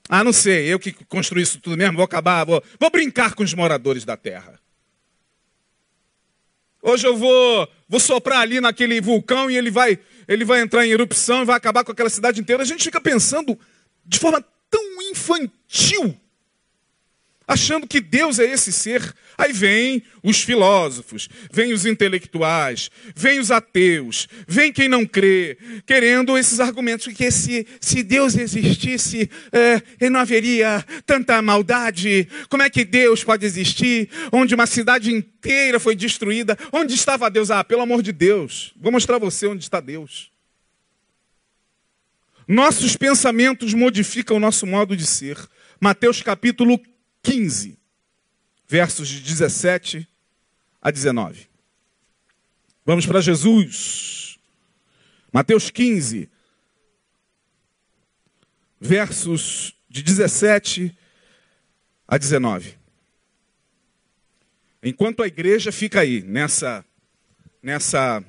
Ah, não sei, eu que construí isso tudo mesmo, vou acabar, vou, vou brincar com os moradores da terra. Hoje eu vou, vou soprar ali naquele vulcão e ele vai, ele vai entrar em erupção e vai acabar com aquela cidade inteira. A gente fica pensando de forma tão infantil achando que Deus é esse ser. Aí vem os filósofos, vem os intelectuais, vem os ateus, vem quem não crê, querendo esses argumentos que se, se Deus existisse, é, não haveria tanta maldade. Como é que Deus pode existir? Onde uma cidade inteira foi destruída. Onde estava Deus? Ah, pelo amor de Deus, vou mostrar a você onde está Deus. Nossos pensamentos modificam o nosso modo de ser. Mateus capítulo 15, versos de 17 a 19. Vamos para Jesus. Mateus 15, versos de 17 a 19. Enquanto a igreja fica aí, nessa, nessa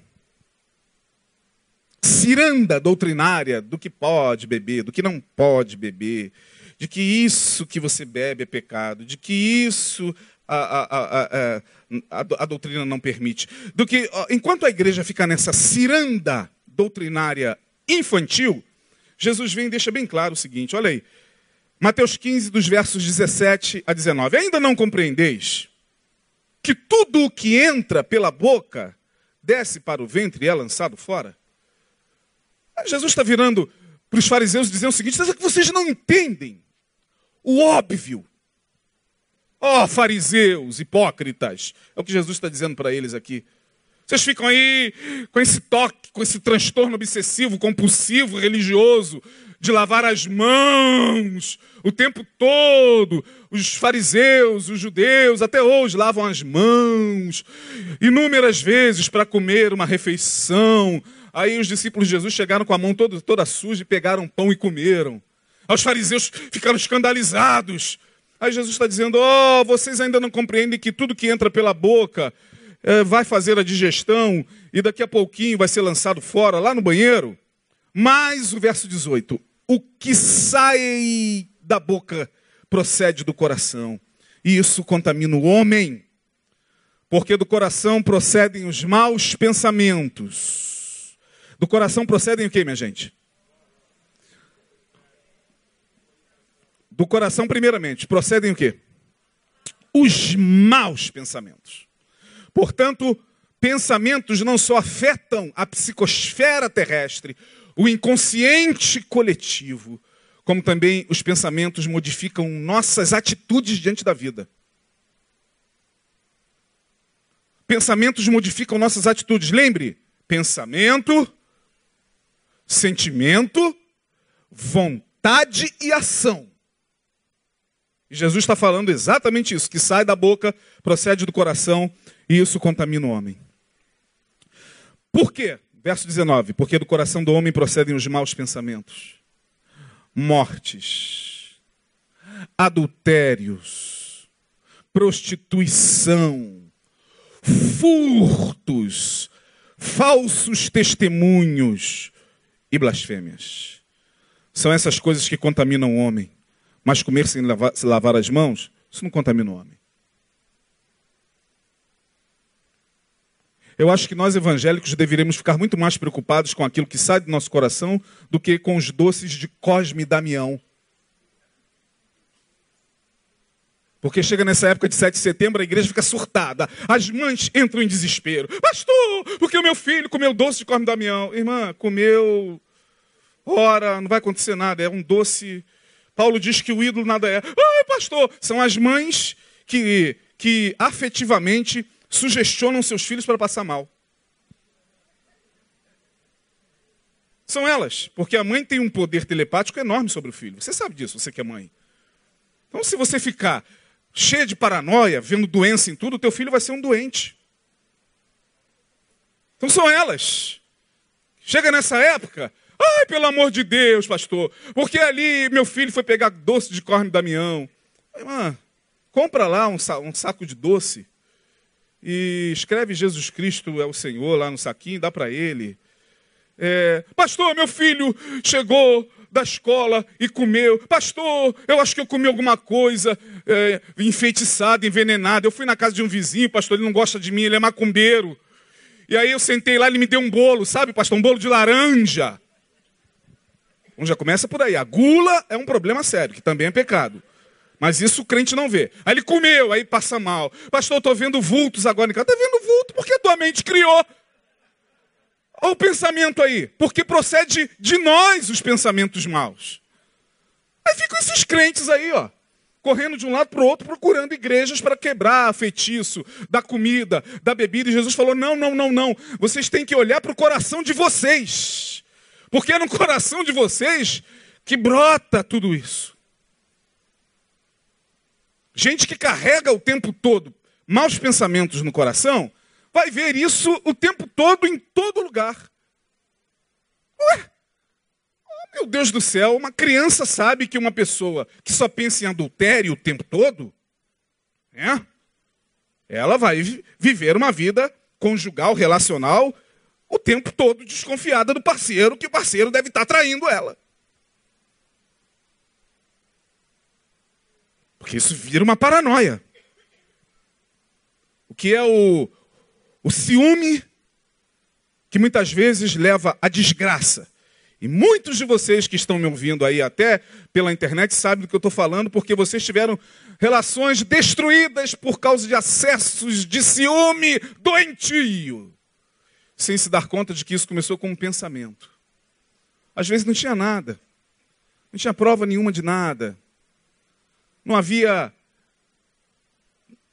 ciranda doutrinária do que pode beber, do que não pode beber, de que isso que você bebe é pecado, de que isso a, a, a, a, doutrina não permite. Do que, enquanto a igreja fica nessa ciranda doutrinária infantil, Jesus vem e deixa bem claro o seguinte: olha aí, Mateus 15, dos versos 17 a 19. Ainda não compreendeis que tudo o que entra pela boca desce para o ventre e é lançado fora? Jesus está virando para os fariseus dizendo o seguinte: vocês não entendem o óbvio. Ó oh, fariseus, hipócritas. É o que Jesus está dizendo para eles aqui. Vocês ficam aí com esse toque, com esse transtorno obsessivo, compulsivo, religioso, de lavar as mãos o tempo todo. Os fariseus, os judeus, até hoje lavam as mãos inúmeras vezes para comer uma refeição. Aí os discípulos de Jesus chegaram com a mão toda, toda suja e pegaram pão e comeram. Os fariseus ficaram escandalizados. Aí Jesus está dizendo: Oh, vocês ainda não compreendem que tudo que entra pela boca é, vai fazer a digestão e daqui a pouquinho vai ser lançado fora, lá no banheiro. Mas o verso 18: O que sai da boca procede do coração, e isso contamina o homem, porque do coração procedem os maus pensamentos. Do coração procedem o que, minha gente? Do coração, primeiramente, procedem o quê? os maus pensamentos. Portanto, pensamentos não só afetam a psicosfera terrestre, o inconsciente coletivo, como também os pensamentos modificam nossas atitudes diante da vida. Pensamentos modificam nossas atitudes. Lembre, pensamento, sentimento, vontade e ação. E Jesus está falando exatamente isso, que sai da boca, procede do coração e isso contamina o homem. Por quê? Verso 19: Porque do coração do homem procedem os maus pensamentos, mortes, adultérios, prostituição, furtos, falsos testemunhos e blasfêmias. São essas coisas que contaminam o homem. Mas comer sem lavar, se lavar as mãos, isso não contamina o homem. Eu acho que nós evangélicos deveríamos ficar muito mais preocupados com aquilo que sai do nosso coração do que com os doces de Cosme e Damião. Porque chega nessa época de 7 de setembro, a igreja fica surtada. As mães entram em desespero. Pastor, porque o meu filho comeu doce de Cosme Damião. Irmã, comeu. Ora, não vai acontecer nada. É um doce. Paulo diz que o ídolo nada é. Ai, pastor, são as mães que, que afetivamente sugestionam seus filhos para passar mal. São elas, porque a mãe tem um poder telepático enorme sobre o filho. Você sabe disso, você que é mãe. Então, se você ficar cheio de paranoia, vendo doença em tudo, o teu filho vai ser um doente. Então são elas. Chega nessa época, ai, pelo amor de Deus, pastor, porque ali meu filho foi pegar doce de corne Damião. Irmã, compra lá um, saco de doce e escreve Jesus Cristo é o Senhor lá no saquinho, dá para ele. É, pastor, meu filho chegou da escola e comeu. Pastor, eu acho que eu comi alguma coisa é, enfeitiçada, envenenada. Eu fui na casa de um vizinho, pastor, ele não gosta de mim, ele é macumbeiro. E aí eu sentei lá, ele me deu um bolo, sabe, pastor, um bolo de laranja. Então já começa por aí. A gula é um problema sério, que também é pecado. Mas isso o crente não vê. Aí ele comeu, aí passa mal. Pastor, estou vendo vultos agora em casa. Está vendo vulto porque a tua mente criou. Olha o pensamento aí. Porque procede de nós os pensamentos maus. Aí ficam esses crentes aí, ó. Correndo de um lado para o outro, procurando igrejas para quebrar feitiço da comida, da bebida. E Jesus falou: não, não, não, não. Vocês têm que olhar para o coração de vocês. Porque é no coração de vocês que brota tudo isso. Gente que carrega o tempo todo maus pensamentos no coração, vai ver isso o tempo todo, em todo lugar. Ué, oh, meu Deus do céu, uma criança sabe que uma pessoa que só pensa em adultério o tempo todo, é, ela vai viver uma vida conjugal, relacional, o tempo todo desconfiada do parceiro, que o parceiro deve estar traindo ela. Porque isso vira uma paranoia. O que é o, o ciúme que muitas vezes leva à desgraça. E muitos de vocês que estão me ouvindo aí até pela internet sabem do que eu estou falando, porque vocês tiveram relações destruídas por causa de acessos de ciúme doentio, sem se dar conta de que isso começou com um pensamento. Às vezes não tinha nada, não tinha prova nenhuma de nada, não havia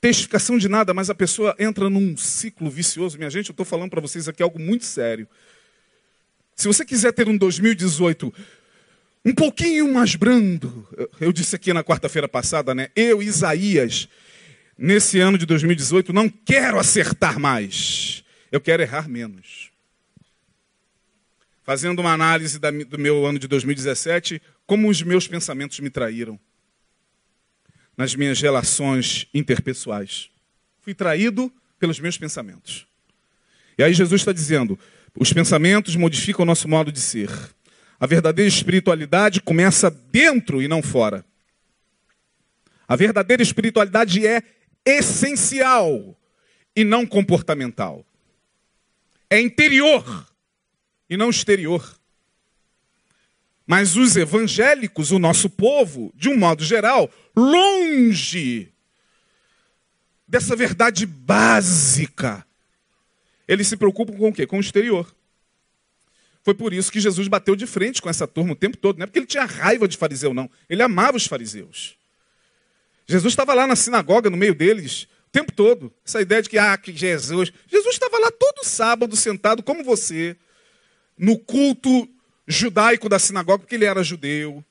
testificação de nada, mas a pessoa entra num ciclo vicioso. Minha gente, eu estou falando para vocês aqui algo muito sério. Se você quiser ter um 2018 um pouquinho mais brando, eu disse aqui na quarta-feira passada, né? Eu, Isaías, nesse ano de 2018, não quero acertar mais, eu quero errar menos. Fazendo uma análise do meu ano de 2017, como os meus pensamentos me traíram nas minhas relações interpessoais. Fui traído pelos meus pensamentos. E aí Jesus está dizendo: os pensamentos modificam o nosso modo de ser. A verdadeira espiritualidade começa dentro e não fora. A verdadeira espiritualidade é essencial e não comportamental. É interior e não exterior. Mas os evangélicos, o nosso povo, de um modo geral, longe dessa verdade básica. Eles se preocupam com o quê? Com o exterior. Foi por isso que Jesus bateu de frente com essa turma o tempo todo. Não é porque ele tinha raiva de fariseu, não. Ele amava os fariseus. Jesus estava lá na sinagoga, no meio deles, tempo todo. Essa ideia de que, ah, que Jesus. Jesus estava lá todo sábado, sentado como você, no culto judaico da sinagoga, porque ele era judeu.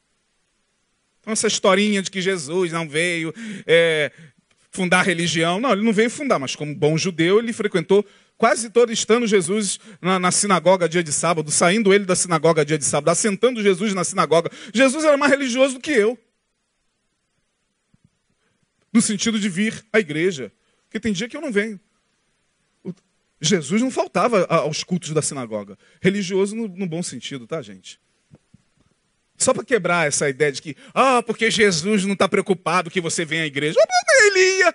Então, essa historinha de que Jesus não veio é, fundar religião. Não, ele não veio fundar, mas como bom judeu, ele frequentou quase todo estando Jesus na, na, sinagoga dia de sábado, saindo ele da sinagoga dia de sábado, assentando Jesus na sinagoga. Jesus era mais religioso do que eu. No sentido de vir à igreja. Porque tem dia que eu não venho. Jesus não faltava aos cultos da sinagoga. Religioso no, bom sentido, tá, gente? Só para quebrar essa ideia de que, ah, porque Jesus não está preocupado que você venha à igreja. Ele ia.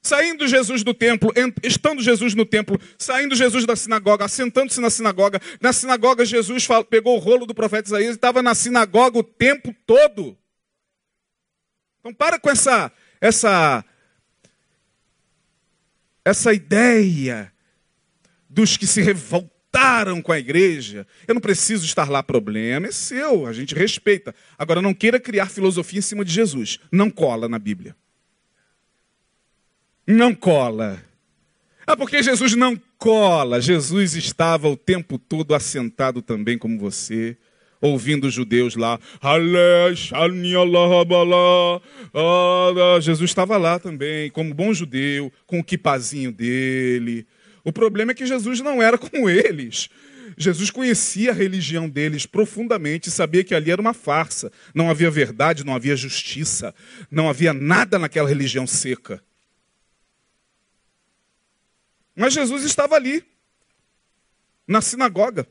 Saindo Jesus do templo, estando Jesus no templo, saindo Jesus da sinagoga, assentando-se na sinagoga. Na sinagoga, Jesus pegou o rolo do profeta Isaías e estava na sinagoga o tempo todo. Então, para com essa, essa, essa ideia dos que se revoltaram com a igreja. Eu não preciso estar lá, problema é seu, a gente respeita. Agora, não queira criar filosofia em cima de Jesus. Não cola na Bíblia não cola. Ah, porque Jesus não cola. Jesus estava o tempo todo assentado também como você, ouvindo os judeus lá. Jesus estava lá também, como bom judeu, com o quipazinho dele. O problema é que Jesus não era como eles. Jesus conhecia a religião deles profundamente e sabia que ali era uma farsa. Não havia verdade, não havia justiça, não havia nada naquela religião seca. Mas Jesus estava ali, na sinagoga.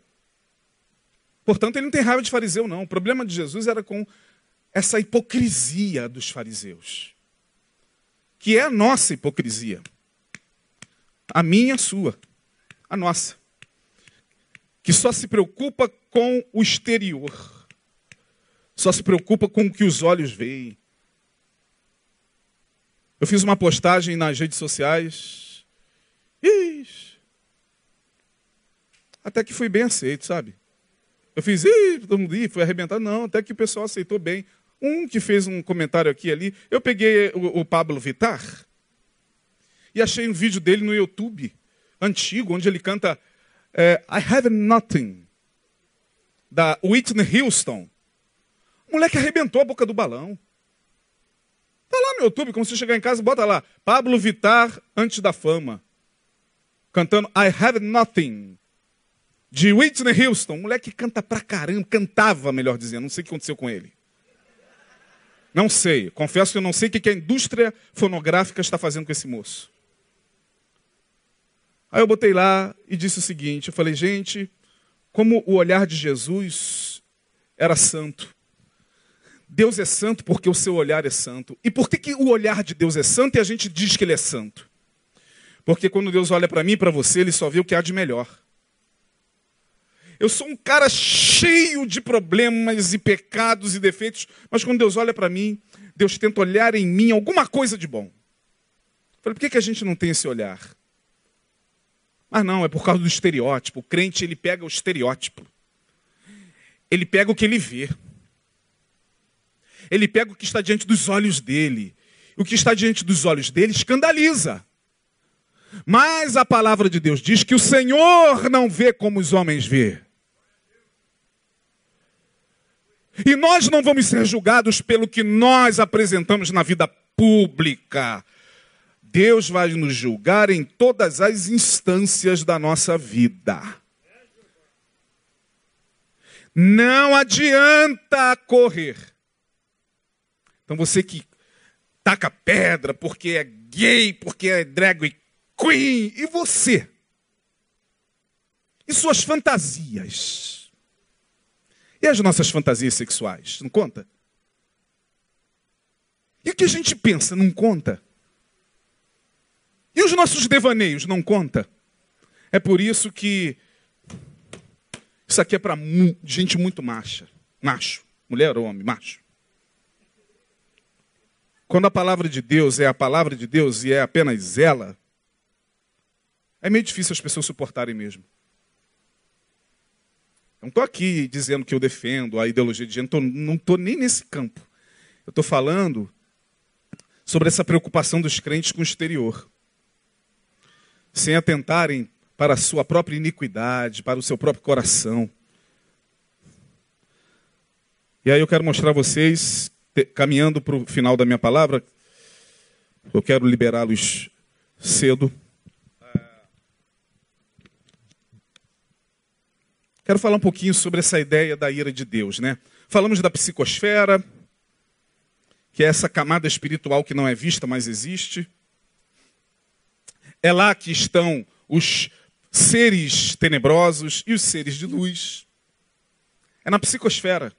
Portanto, ele não tem raiva de fariseu, não. O problema de Jesus era com essa hipocrisia dos fariseus, que é a nossa hipocrisia. A minha, a sua, a nossa. Que só se preocupa com o exterior, só se preocupa com o que os olhos veem. Eu fiz uma postagem nas redes sociais Ixi. Até que fui bem aceito, sabe? Eu fiz, ih, todo mundo ia, foi arrebentado. Não, até que o pessoal aceitou bem. Um que fez um comentário aqui ali, eu peguei o, o Pablo Vittar e achei um vídeo dele no YouTube, antigo, onde ele canta é, I Have Nothing, da Whitney Houston. O moleque arrebentou a boca do balão. Tá lá no YouTube, como você chegar em casa, bota lá, Pablo Vittar antes da fama cantando I Have Nothing, de Whitney Houston. moleque canta pra caramba, cantava, melhor dizendo, não sei o que aconteceu com ele. Não sei, confesso que eu não sei o que a indústria fonográfica está fazendo com esse moço. Aí eu botei lá e disse o seguinte: eu falei, gente, como o olhar de Jesus era santo. Deus é santo porque o seu olhar é santo. E por que, que o olhar de Deus é santo e a gente diz que ele é santo? Porque quando Deus olha para mim e para você, ele só vê o que há de melhor. Eu sou um cara cheio de problemas e pecados e defeitos, mas quando Deus olha para mim, Deus tenta olhar em mim alguma coisa de bom. Eu falei, por que, que a gente não tem esse olhar? Ah, não, é por causa do estereótipo. O crente, ele pega o estereótipo. Ele pega o que ele vê. Ele pega o que está diante dos olhos dele. O que está diante dos olhos dele escandaliza. Mas a palavra de Deus diz que o Senhor não vê como os homens vê. E nós não vamos ser julgados pelo que nós apresentamos na vida pública. Deus vai nos julgar em todas as instâncias da nossa vida. Não adianta correr. Então você que taca pedra porque é gay, porque é drag Queen, e você? E suas fantasias? E as nossas fantasias sexuais? Não conta? E o que a gente pensa? Não conta? E os nossos devaneios? Não conta? É por isso que isso aqui é para gente muito macha. Macho. Mulher ou homem, macho. quando a palavra de Deus é a palavra de Deus e é apenas ela, é meio difícil as pessoas suportarem mesmo. Não estou aqui dizendo que eu defendo a ideologia de gênero, não estou nem nesse campo. Eu estou falando sobre essa preocupação dos crentes com o exterior, sem atentarem para a sua própria iniquidade, para o seu próprio coração. E aí eu quero mostrar a vocês, caminhando para o final da minha palavra, eu quero liberá-los cedo. Quero falar um pouquinho sobre essa ideia da ira de Deus, né? Falamos da psicosfera, que é essa camada espiritual que não é vista, mas existe. É lá que estão os seres tenebrosos e os seres de luz. É na psicosfera.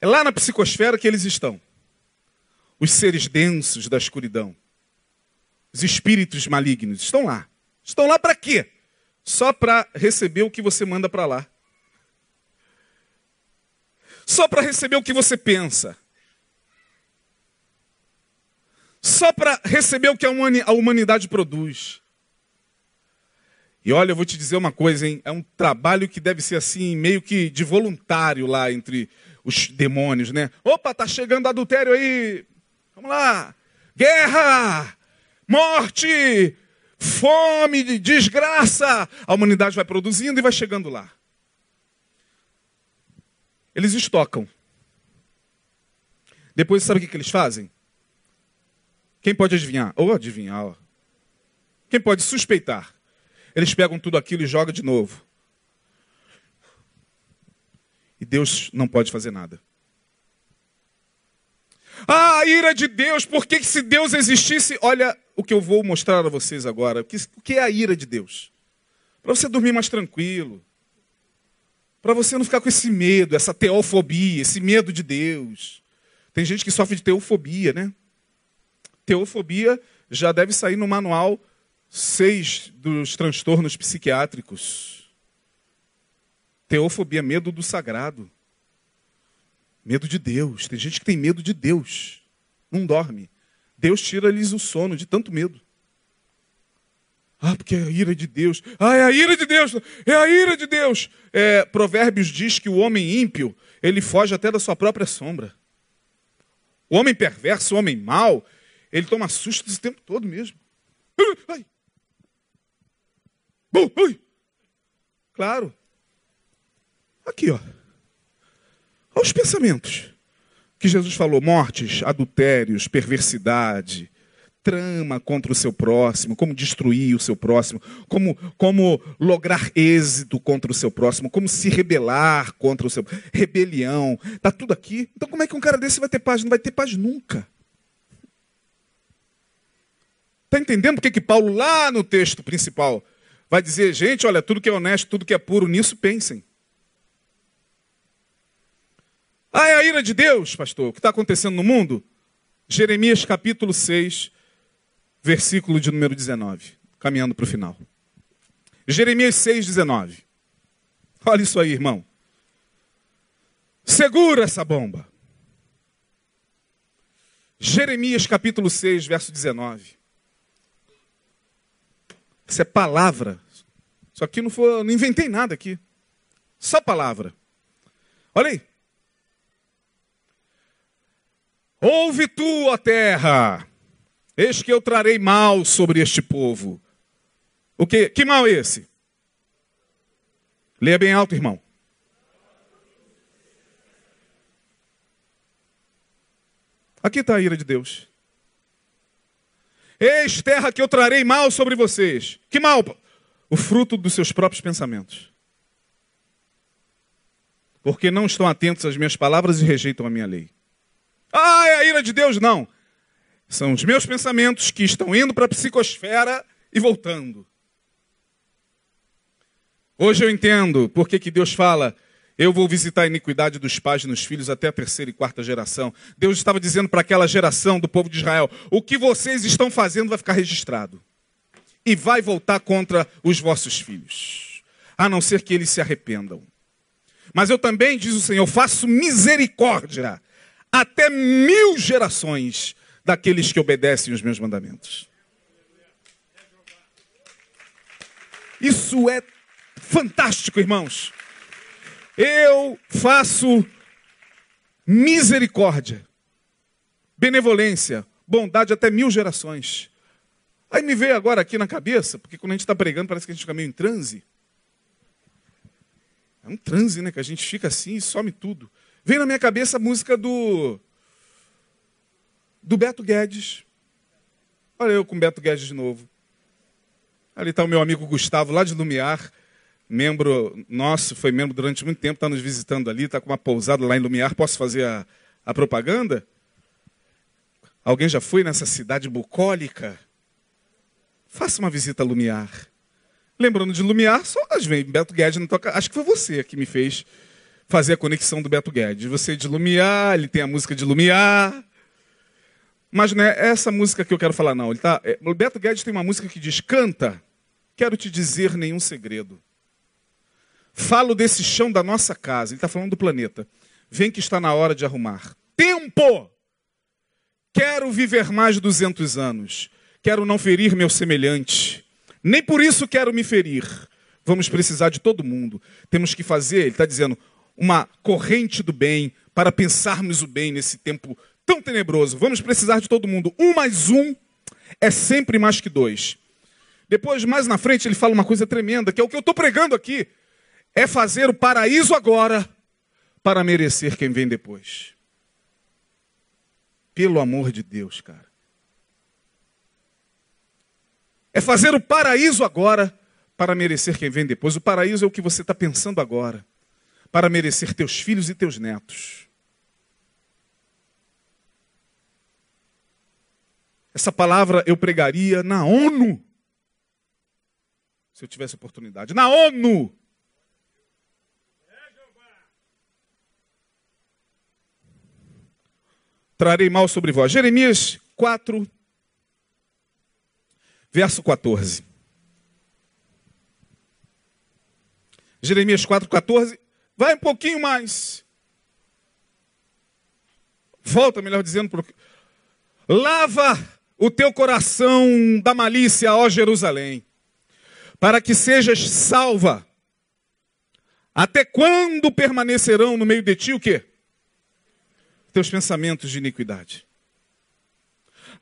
É lá na psicosfera que eles estão. Os seres densos da escuridão. Os espíritos malignos estão lá. Estão lá para quê? Só para receber o que você manda para lá. Só para receber o que você pensa. Só para receber o que a humanidade produz. E olha, eu vou te dizer uma coisa, hein? É um trabalho que deve ser assim, meio que de voluntário lá entre os demônios, né? Opa, tá chegando adultério aí. Vamos lá. Guerra! Morte! Fome, desgraça. A humanidade vai produzindo e vai chegando lá. Eles estocam. Depois, sabe o que, eles fazem? Quem pode adivinhar? Ou adivinhar. Ó. Quem pode suspeitar? Eles pegam tudo aquilo e jogam de novo. E Deus não pode fazer nada. Ah, a ira de Deus, por que se Deus existisse? Olha o que eu vou mostrar a vocês agora. O que é a ira de Deus? Para você dormir mais tranquilo. Para você não ficar com esse medo, essa teofobia, esse medo de Deus. Tem gente que sofre de teofobia, né? Teofobia já deve sair no manual 6 dos transtornos psiquiátricos. Teofobia, medo do sagrado. Medo de Deus. Tem gente que tem medo de Deus. Não dorme. Deus tira-lhes o sono de tanto medo. Ah, porque é a ira de Deus. Ah, é a ira de Deus. É a ira de Deus. É, Provérbios diz que o homem ímpio, ele foge até da sua própria sombra. O homem perverso, o homem mau, ele toma susto esse tempo todo mesmo. Ai. Ai. Claro. Aqui, ó. Olha os pensamentos que Jesus falou: mortes, adultérios, perversidade, trama contra o seu próximo, como destruir o seu próximo, como, como lograr êxito contra o seu próximo, como se rebelar contra o seu. Rebelião. Está tudo aqui. Então, como é que um cara desse vai ter paz? Não vai ter paz nunca. Está entendendo por que, que Paulo, lá no texto principal, vai dizer: gente, olha, tudo que é honesto, tudo que é puro, nisso pensem. Ah, é a ira de Deus, pastor. O que está acontecendo no mundo? Jeremias capítulo 6, versículo de número 19. Caminhando para o final. Jeremias 6, 19. Olha isso aí, irmão. Segura essa bomba. Jeremias capítulo 6, verso 19. Isso é palavra. Isso aqui não foi, não inventei nada aqui. Só palavra. Olha aí. Ouve tu, ó terra, eis que eu trarei mal sobre este povo. O que? Que mal é esse? Leia bem alto, irmão. Aqui está a ira de Deus. Eis terra que eu trarei mal sobre vocês. Que mal? O fruto dos seus próprios pensamentos. Porque não estão atentos às minhas palavras e rejeitam a minha lei. Ah, é a ira de Deus? Não. São os meus pensamentos que estão indo para a psicosfera e voltando. Hoje eu entendo por que, Deus fala, eu vou visitar a iniquidade dos pais nos filhos até a terceira e quarta geração. Deus estava dizendo para aquela geração do povo de Israel: o que vocês estão fazendo vai ficar registrado. E vai voltar contra os vossos filhos, a não ser que eles se arrependam. Mas eu também, diz o Senhor, faço misericórdia até mil gerações daqueles que obedecem os meus mandamentos. Isso é fantástico, irmãos. Eu faço misericórdia, benevolência, bondade até mil gerações. Aí me veio agora aqui na cabeça, porque quando a gente está pregando parece que a gente fica meio em transe. É um transe, né? Que a gente fica assim e some tudo. Vem na minha cabeça a música do. do Beto Guedes. Olha eu com Beto Guedes de novo. Ali está o meu amigo Gustavo, lá de Lumiar, membro nosso, foi membro durante muito tempo, está nos visitando ali, está com uma pousada lá em Lumiar. Posso fazer a, a propaganda? Alguém já foi nessa cidade bucólica? Faça uma visita a Lumiar. Lembrando de Lumiar, só às vezes Beto Guedes não toca. Acho que foi você que me fez fazer a conexão do Beto Guedes. Você é de Lumiar, ele tem a música de Lumiar. Mas não é essa música que eu quero falar, não. Ele tá, é, o Beto Guedes tem uma música que diz: Canta, quero te dizer nenhum segredo. Falo desse chão da nossa casa. Ele está falando do planeta. Vem que está na hora de arrumar. Tempo! Quero viver mais de 200 anos. Quero não ferir meu semelhante. Nem por isso quero me ferir. Vamos precisar de todo mundo. Temos que fazer, ele está dizendo, uma corrente do bem para pensarmos o bem nesse tempo tão tenebroso. Vamos precisar de todo mundo. Um mais um é sempre mais que dois. Depois, mais na frente, ele fala uma coisa tremenda, que é o que eu estou pregando aqui. É fazer o paraíso agora para merecer quem vem depois. Pelo amor de Deus, cara. É fazer o paraíso agora para merecer quem vem depois. O paraíso é o que você está pensando agora, para merecer teus filhos e teus netos. Essa palavra eu pregaria na ONU. Se eu tivesse oportunidade. Na ONU. Trarei mal sobre vós. Jeremias 4, verso 14. Jeremias 4, 14. Vai um pouquinho mais. Volta, melhor dizendo. Lava o teu coração da malícia, ó Jerusalém, para que sejas salva. Até quando permanecerão no meio de ti o quê? Teus pensamentos de iniquidade.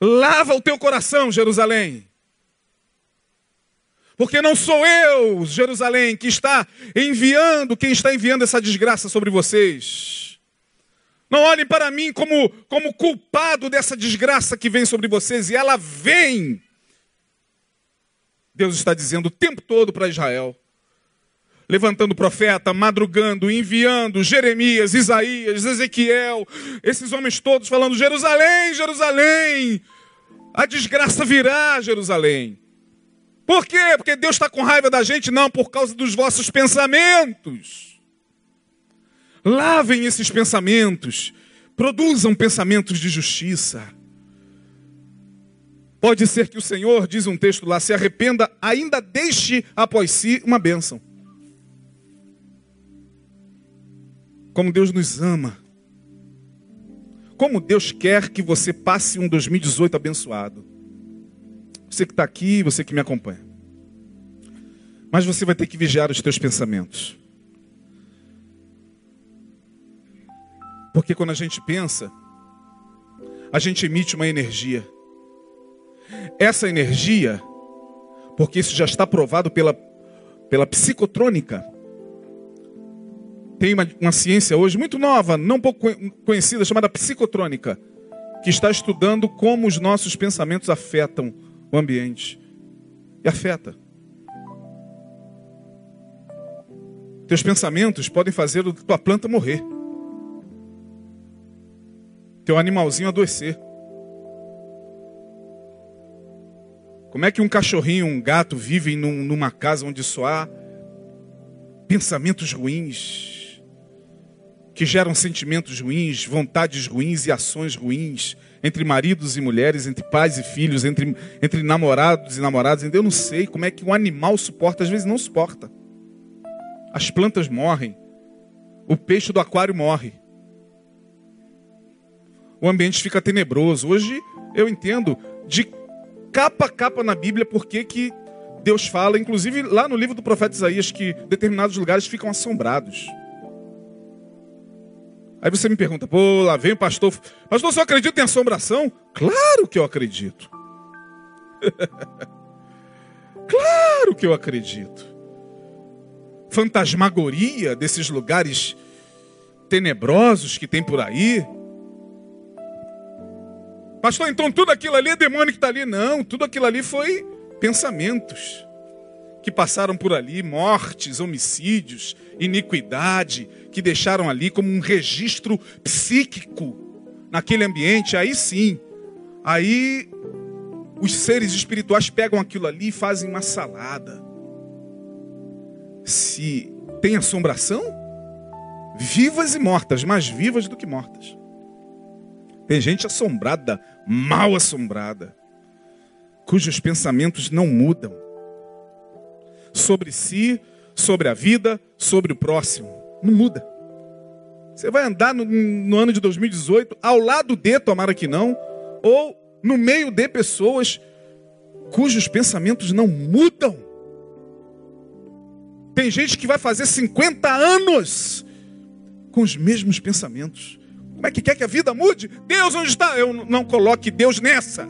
Lava o teu coração, Jerusalém. Porque não sou eu, Jerusalém, que está enviando, quem está enviando essa desgraça sobre vocês. Não olhem para mim como, como culpado dessa desgraça que vem sobre vocês, e ela vem. Deus está dizendo o tempo todo para Israel, levantando profeta, madrugando, enviando Jeremias, Isaías, Ezequiel, esses homens todos falando: Jerusalém, Jerusalém, a desgraça virá, Jerusalém. Por quê? Porque Deus está com raiva da gente? Não, por causa dos vossos pensamentos. Lavem esses pensamentos. Produzam pensamentos de justiça. Pode ser que o Senhor, diz um texto lá, se arrependa, ainda deixe após si uma bênção. Como Deus nos ama. Como Deus quer que você passe um 2018 abençoado. Você que está aqui, você que me acompanha. Mas você vai ter que vigiar os teus pensamentos. Porque quando a gente pensa, a gente emite uma energia. Essa energia, porque isso já está provado pela, pela psicotrônica, tem uma, uma ciência hoje muito nova, não pouco conhecida, chamada psicotrônica, que está estudando como os nossos pensamentos afetam o ambiente. E afeta. Teus pensamentos podem fazer a tua planta morrer teu animalzinho adoecer. Como é que um cachorrinho, um gato vivem num, numa casa onde só há pensamentos ruins, que geram sentimentos ruins, vontades ruins e ações ruins, entre maridos e mulheres, entre pais e filhos, entre, entre namorados e namoradas. Eu não sei como é que um animal suporta, às vezes não suporta. As plantas morrem, o peixe do aquário morre. o ambiente fica tenebroso. Hoje eu entendo de capa a capa na Bíblia porque que Deus fala, inclusive lá no livro do profeta Isaías, que determinados lugares ficam assombrados. Aí você me pergunta, pô, lá vem o pastor. Pastor, você acredita em assombração? Claro que eu acredito. claro que eu acredito. Fantasmagoria desses lugares tenebrosos que tem por aí. Pastor, então tudo aquilo ali é demônio que está ali? Não, tudo aquilo ali foi pensamentos que passaram por ali, mortes, homicídios, iniquidade, que deixaram ali como um registro psíquico naquele ambiente, aí sim, aí os seres espirituais pegam aquilo ali e fazem uma salada. Se tem assombração, vivas e mortas, mais vivas do que mortas. Tem gente assombrada, mal assombrada, cujos pensamentos não mudam sobre si, sobre a vida, sobre o próximo. Não muda. Você vai andar no, no ano de 2018 ao lado de, tomara que não, ou no meio de pessoas cujos pensamentos não mudam. Tem gente que vai fazer 50 anos com os mesmos pensamentos. Como é que quer que a vida mude? Deus onde está? Eu não coloque Deus nessa.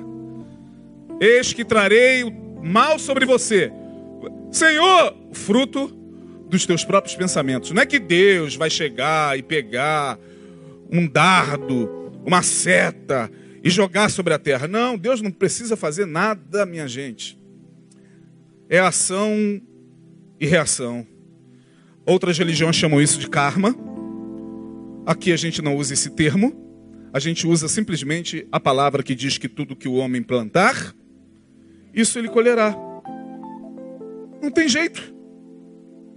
Eis que trarei o mal sobre você. Senhor, fruto dos teus próprios pensamentos. Não é que Deus vai chegar e pegar um dardo, uma seta e jogar sobre a terra. Não, Deus não precisa fazer nada, minha gente. É ação e reação. Outras religiões chamam isso de karma. Aqui a gente não usa esse termo. A gente usa simplesmente a palavra que diz que tudo que o homem plantar, isso ele colherá. Não tem jeito.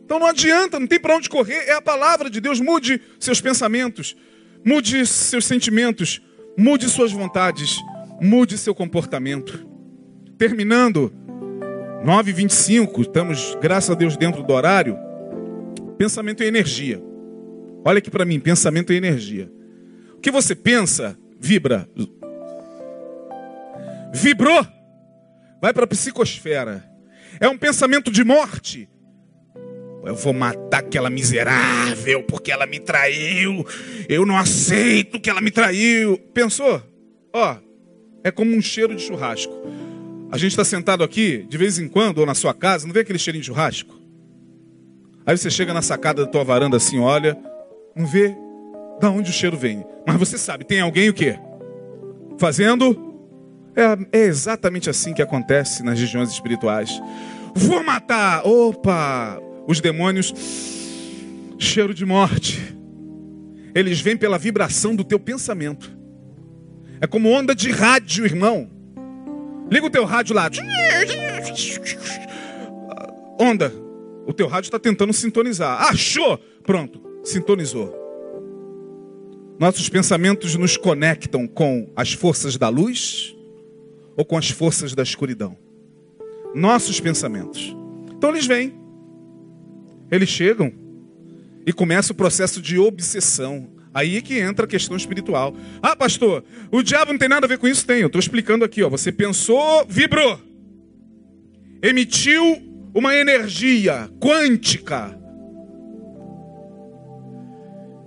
Então não adianta, não tem para onde correr. É a palavra de Deus. Mude seus pensamentos, mude seus sentimentos, mude suas vontades, mude seu comportamento. Terminando, 9h25, estamos, graças a Deus, dentro do horário. Pensamento é energia. Olha aqui para mim, pensamento é energia. O que você pensa, vibra. Vibrou, vai para a psicosfera. É um pensamento de morte eu vou matar aquela miserável porque ela me traiu. Eu não aceito que ela me traiu. Pensou? Ó, é como um cheiro de churrasco. A gente está sentado aqui, de vez em quando, ou na sua casa, não vê aquele cheirinho de churrasco? Aí você chega na sacada da tua varanda assim, olha, não vê da onde o cheiro vem. Mas você sabe, tem alguém o quê? Fazendo? É, é exatamente assim que acontece nas regiões espirituais. Vou matar! Opa! Os demônios, cheiro de morte. Eles vêm pela vibração do teu pensamento. É como onda de rádio, irmão. Liga o teu rádio lá. Onda. O teu rádio está tentando sintonizar. Achou! Pronto, sintonizou. Nossos pensamentos nos conectam com as forças da luz ou com as forças da escuridão? Nossos pensamentos. Então eles vêm. Eles chegam e começa o processo de obsessão. Aí é que entra a questão espiritual. Ah, pastor, o diabo não tem nada a ver com isso? Tem, eu estou explicando aqui. Ó. Você pensou, vibrou, emitiu uma energia quântica.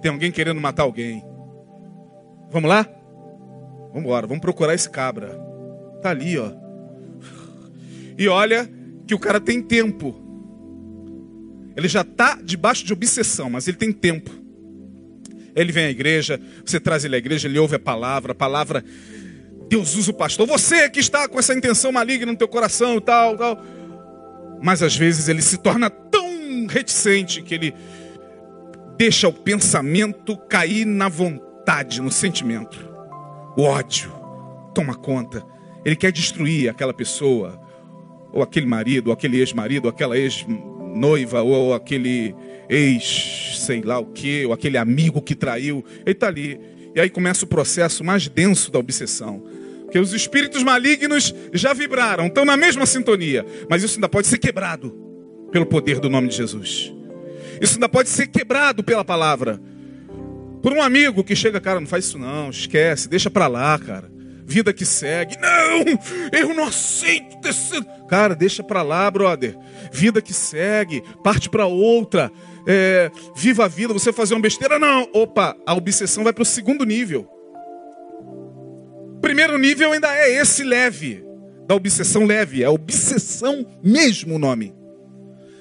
Tem alguém querendo matar alguém. Vamos lá? Vamos embora, vamos procurar esse cabra. Tá ali, ó. E olha que o cara tem tempo. Ele já está debaixo de obsessão, mas ele tem tempo. Ele vem à igreja, você traz ele à igreja, ele ouve a palavra, a palavra. Deus usa o pastor. Você que está com essa intenção maligna no teu coração e tal, tal. Mas às vezes ele se torna tão reticente que ele deixa o pensamento cair na vontade, no sentimento. O ódio toma conta. Ele quer destruir aquela pessoa, ou aquele marido, ou aquele ex-marido, ou aquela ex noiva ou aquele ex, sei lá o que, ou aquele amigo que traiu. Ele está ali. E aí começa o processo mais denso da obsessão. Porque os espíritos malignos já vibraram, estão na mesma sintonia. Mas isso ainda pode ser quebrado pelo poder do nome de Jesus. Isso ainda pode ser quebrado pela palavra. Por um amigo que chega, cara, não faz isso não, esquece, deixa pra lá, cara. Vida que segue. Não, eu não aceito ter. Cara, deixa pra lá, brother. Vida que segue, parte pra outra. É, viva a vida, você fazer uma besteira, não. Opa, a obsessão vai pro segundo nível. Primeiro nível ainda é esse leve, da obsessão leve, é obsessão mesmo o nome.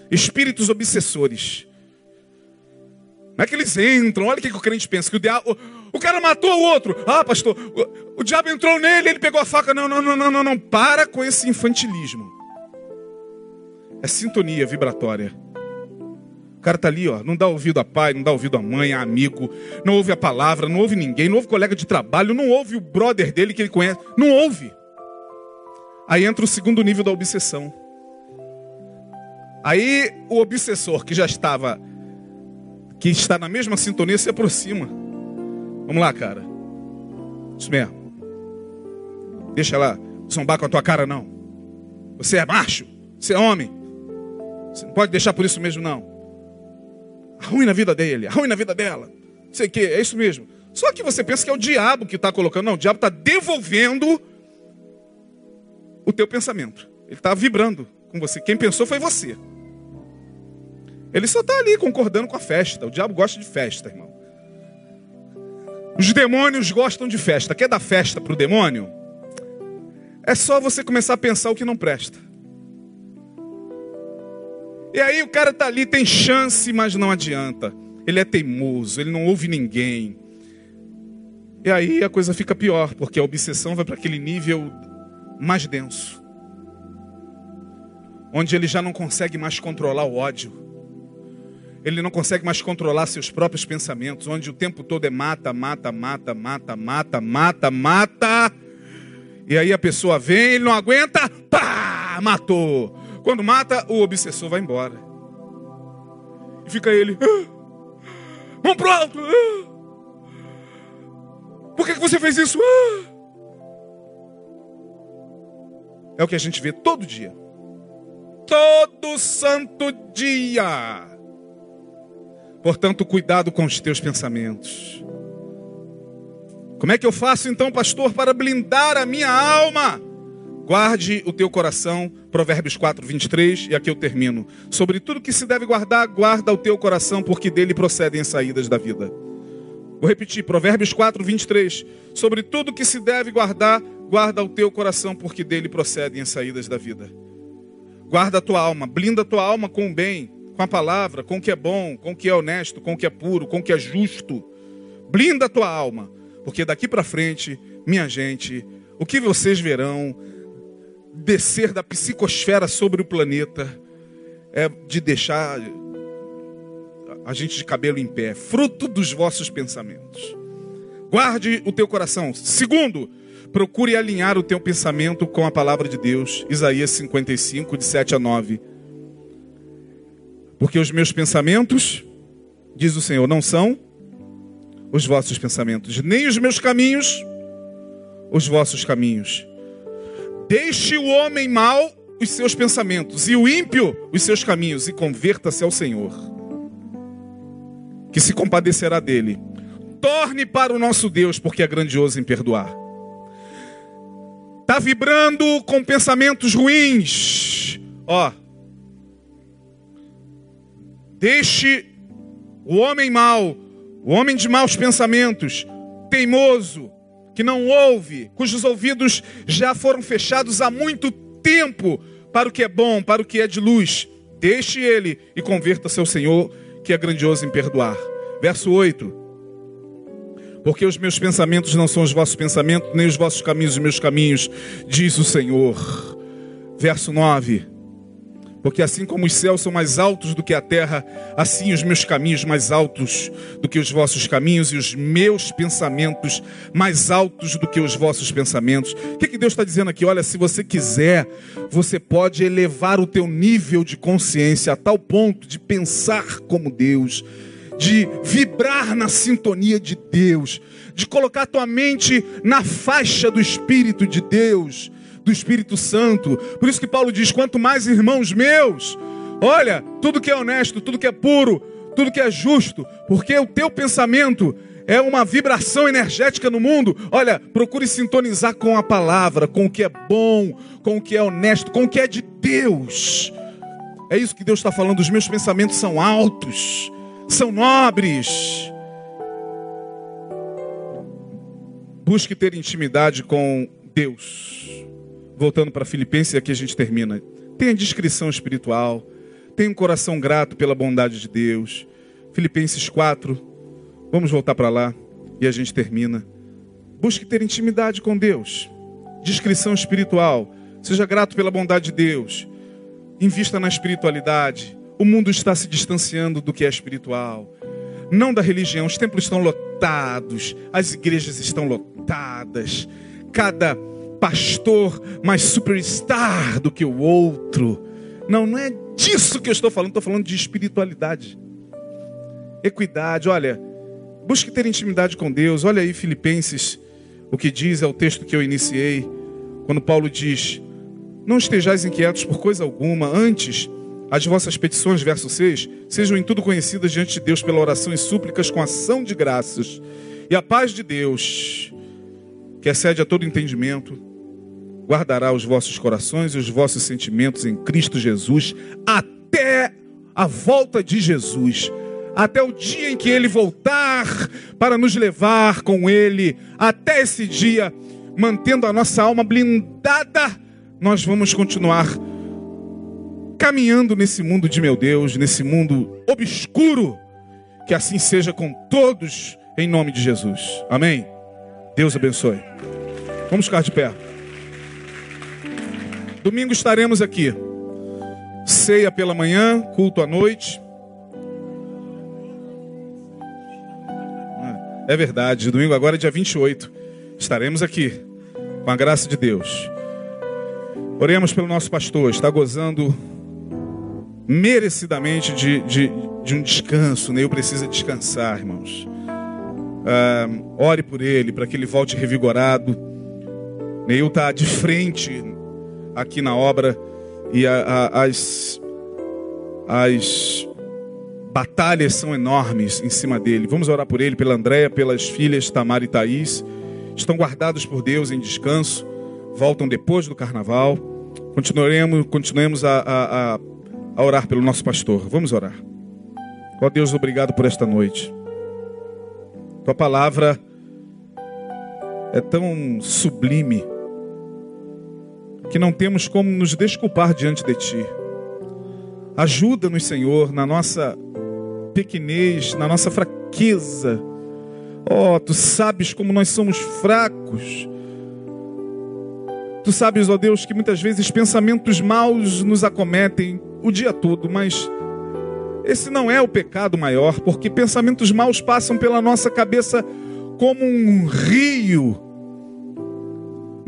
Espíritos obsessores. Não é que eles entram, olha o que, que o crente pensa, que o diabo. O cara matou o outro. Ah, pastor, o, o diabo entrou nele, ele pegou a faca. Não, não, não, não, não, não. Para com esse infantilismo. É sintonia vibratória. O cara tá ali, ó, não dá ouvido a pai, não dá ouvido a mãe, a amigo, não ouve a palavra, não ouve ninguém, não ouve colega de trabalho, não ouve o brother dele que ele conhece, não ouve. Aí entra o segundo nível da obsessão. Aí o obsessor que já estava, que está na mesma sintonia, se aproxima. Vamos lá, cara. Isso mesmo. Deixa ela zombar com a tua cara, não. Você é macho, você é homem. Você não pode deixar por isso mesmo, não. Ruim na vida dele, ruim na vida dela. Sei que, é isso mesmo. Só que você pensa que é o diabo que está colocando. Não, o diabo está devolvendo o teu pensamento. Ele está vibrando com você. Quem pensou foi você. Ele só está ali concordando com a festa. O diabo gosta de festa, irmão. Os demônios gostam de festa. Quer dar festa para o demônio? É só você começar a pensar o que não presta. E aí o cara está ali, tem chance, mas não adianta. Ele é teimoso, ele não ouve ninguém. E aí a coisa fica pior, porque a obsessão vai para aquele nível mais denso. Onde ele já não consegue mais controlar o ódio. Ele não consegue mais controlar seus próprios pensamentos, onde o tempo todo é mata, mata, mata, mata, mata, mata, mata. E aí a pessoa vem, ele não aguenta, pá, matou. Quando mata, o obsessor vai embora. E fica ele. Ah, vamos pro alto. Ah, por que, que você fez isso? Ah. É o que a gente vê todo dia. Todo santo dia. Portanto, cuidado com os teus pensamentos. Como é que eu faço então, pastor, para blindar a minha alma? Guarde o teu coração, Provérbios 4, 23, e aqui eu termino. Sobre tudo que se deve guardar, guarda o teu coração, porque dele procedem as saídas da vida. Vou repetir, Provérbios 4, 23. Sobre tudo que se deve guardar, guarda o teu coração, porque dele procedem as saídas da vida. Guarda a tua alma, blinda a tua alma com o bem, com a palavra, com o que é bom, com o que é honesto, com o que é puro, com o que é justo. Blinda a tua alma, porque daqui para frente, minha gente, o que vocês verão descer da psicosfera sobre o planeta é de deixar a gente de cabelo em pé, fruto dos vossos pensamentos. Guarde o teu coração. Segundo, procure alinhar o teu pensamento com a palavra de Deus. Isaías 55, de 7 a 9. Porque os meus pensamentos, diz o Senhor, não são os vossos pensamentos, nem os meus caminhos, os vossos caminhos. Deixe o homem mau os seus pensamentos e o ímpio os seus caminhos e converta-se ao Senhor, que se compadecerá dele. Torne para o nosso Deus, porque é grandioso em perdoar. Está vibrando com pensamentos ruins. Ó. Deixe o homem mau, o homem de maus pensamentos, teimoso, que não ouve, cujos ouvidos já foram fechados há muito tempo para o que é bom, para o que é de luz. Deixe ele e converta-se ao Senhor, que é grandioso em perdoar. Verso 8. Porque os meus pensamentos não são os vossos pensamentos, nem os vossos caminhos os meus caminhos, diz o Senhor. Verso 9. Porque assim como os céus são mais altos do que a terra, assim os meus caminhos mais altos do que os vossos caminhos e os meus pensamentos mais altos do que os vossos pensamentos. O que, que Deus está dizendo aqui? Olha, se você quiser, você pode elevar o teu nível de consciência a tal ponto de pensar como Deus, de vibrar na sintonia de Deus, de colocar tua mente na faixa do Espírito de Deus do Espírito Santo. Por isso que Paulo diz: quanto mais irmãos meus, olha, tudo que é honesto, tudo que é puro, tudo que é justo, porque o teu pensamento é uma vibração energética no mundo. Olha, procure sintonizar com a palavra, com o que é bom, com o que é honesto, com o que é de Deus. É isso que Deus está falando. Os meus pensamentos são altos, são nobres. Busque ter intimidade com Deus. Voltando para Filipenses, e aqui a gente termina. Tenha discrição espiritual. Tenha um coração grato pela bondade de Deus. Filipenses 4. Vamos voltar para lá e a gente termina. Busque ter intimidade com Deus. Discrição espiritual. Seja grato pela bondade de Deus. Invista na espiritualidade. O mundo está se distanciando do que é espiritual. Não da religião. Os templos estão lotados. As igrejas estão lotadas. Cada pastor mais superstar do que o outro. Não, não é disso que eu estou falando. Estou falando de espiritualidade. Equidade. Olha, busque ter intimidade com Deus. Olha aí, Filipenses. O que diz é o texto que eu iniciei. Quando Paulo diz não estejais inquietos por coisa alguma, antes as vossas petições, verso 6, sejam em tudo conhecidas diante de Deus pela oração e súplicas com ação de graças. E a paz de Deus, que excede a todo entendimento, guardará os vossos corações e os vossos sentimentos em Cristo Jesus até a volta de Jesus, até o dia em que ele voltar para nos levar com ele, até esse dia, mantendo a nossa alma blindada nós vamos continuar caminhando nesse mundo de meu Deus, nesse mundo obscuro. Que assim seja com todos, em nome de Jesus. Amém? Deus abençoe. Vamos ficar de pé. Domingo estaremos aqui. Ceia pela manhã, culto à noite. É verdade, domingo agora é dia 28. Estaremos aqui, com a graça de Deus. Oremos pelo nosso pastor, está gozando merecidamente de, de, de um descanso. Neil precisa descansar, irmãos. Ah, ore por ele, para que ele volte revigorado. Neil está de frente aqui na obra e a, a, as, as batalhas são enormes em cima dele. Vamos orar por ele, pela Andréia, pelas filhas Tamar e Thaís. Estão guardados por Deus em descanso voltam depois do carnaval. Continuaremos, continuemos a, a, a, a orar pelo nosso pastor. Vamos orar. Ó Deus, obrigado por esta noite. Tua palavra é tão sublime que não temos como nos desculpar diante de Ti. Ajuda-nos, Senhor, na nossa pequenez, na nossa fraqueza. Oh, Tu sabes como nós somos fracos. Tu sabes, ó Deus, que muitas vezes pensamentos maus nos acometem o dia todo, mas esse não é o pecado maior, porque pensamentos maus passam pela nossa cabeça como um rio.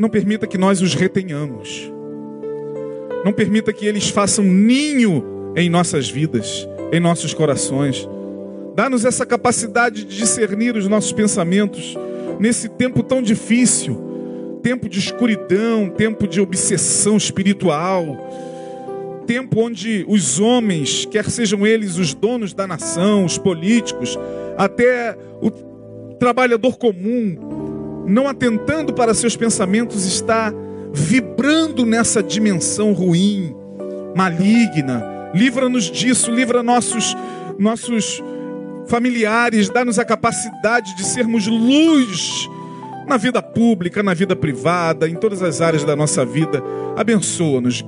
Não permita que nós os retenhamos. Não permita que eles façam ninho em nossas vidas, em nossos corações. Dá-nos essa capacidade de discernir os nossos pensamentos nesse tempo tão difícil tempo de escuridão, tempo de obsessão espiritual, tempo onde os homens, quer sejam eles os donos da nação, os políticos, até o trabalhador comum, não atentando para seus pensamentos, está vibrando nessa dimensão ruim, maligna. Livra-nos disso, livra nossos nossos familiares, dá-nos a capacidade de sermos luz na vida pública, na vida privada, em todas as áreas da nossa vida. Abençoa-nos,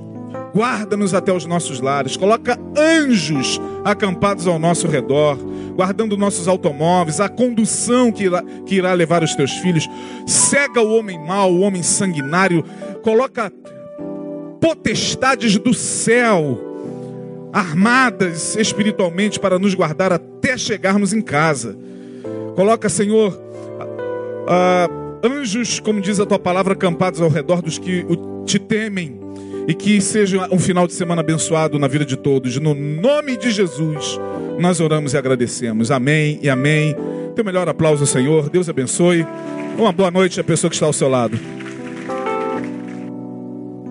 guarda-nos até os nossos lares, coloca anjos acampados ao nosso redor, guardando nossos automóveis, a condução que irá, que irá levar os teus filhos. Cega o homem mau, o homem sanguinário, coloca potestades do céu armadas espiritualmente para nos guardar até chegarmos em casa. Coloca, Senhor, uh, anjos, como diz a tua palavra, acampados ao redor dos que te temem. E que seja um final de semana abençoado na vida de todos. No nome de Jesus, nós oramos e agradecemos. Amém e amém. Teu melhor aplauso, Senhor. Deus abençoe. Uma boa noite à pessoa que está ao seu lado.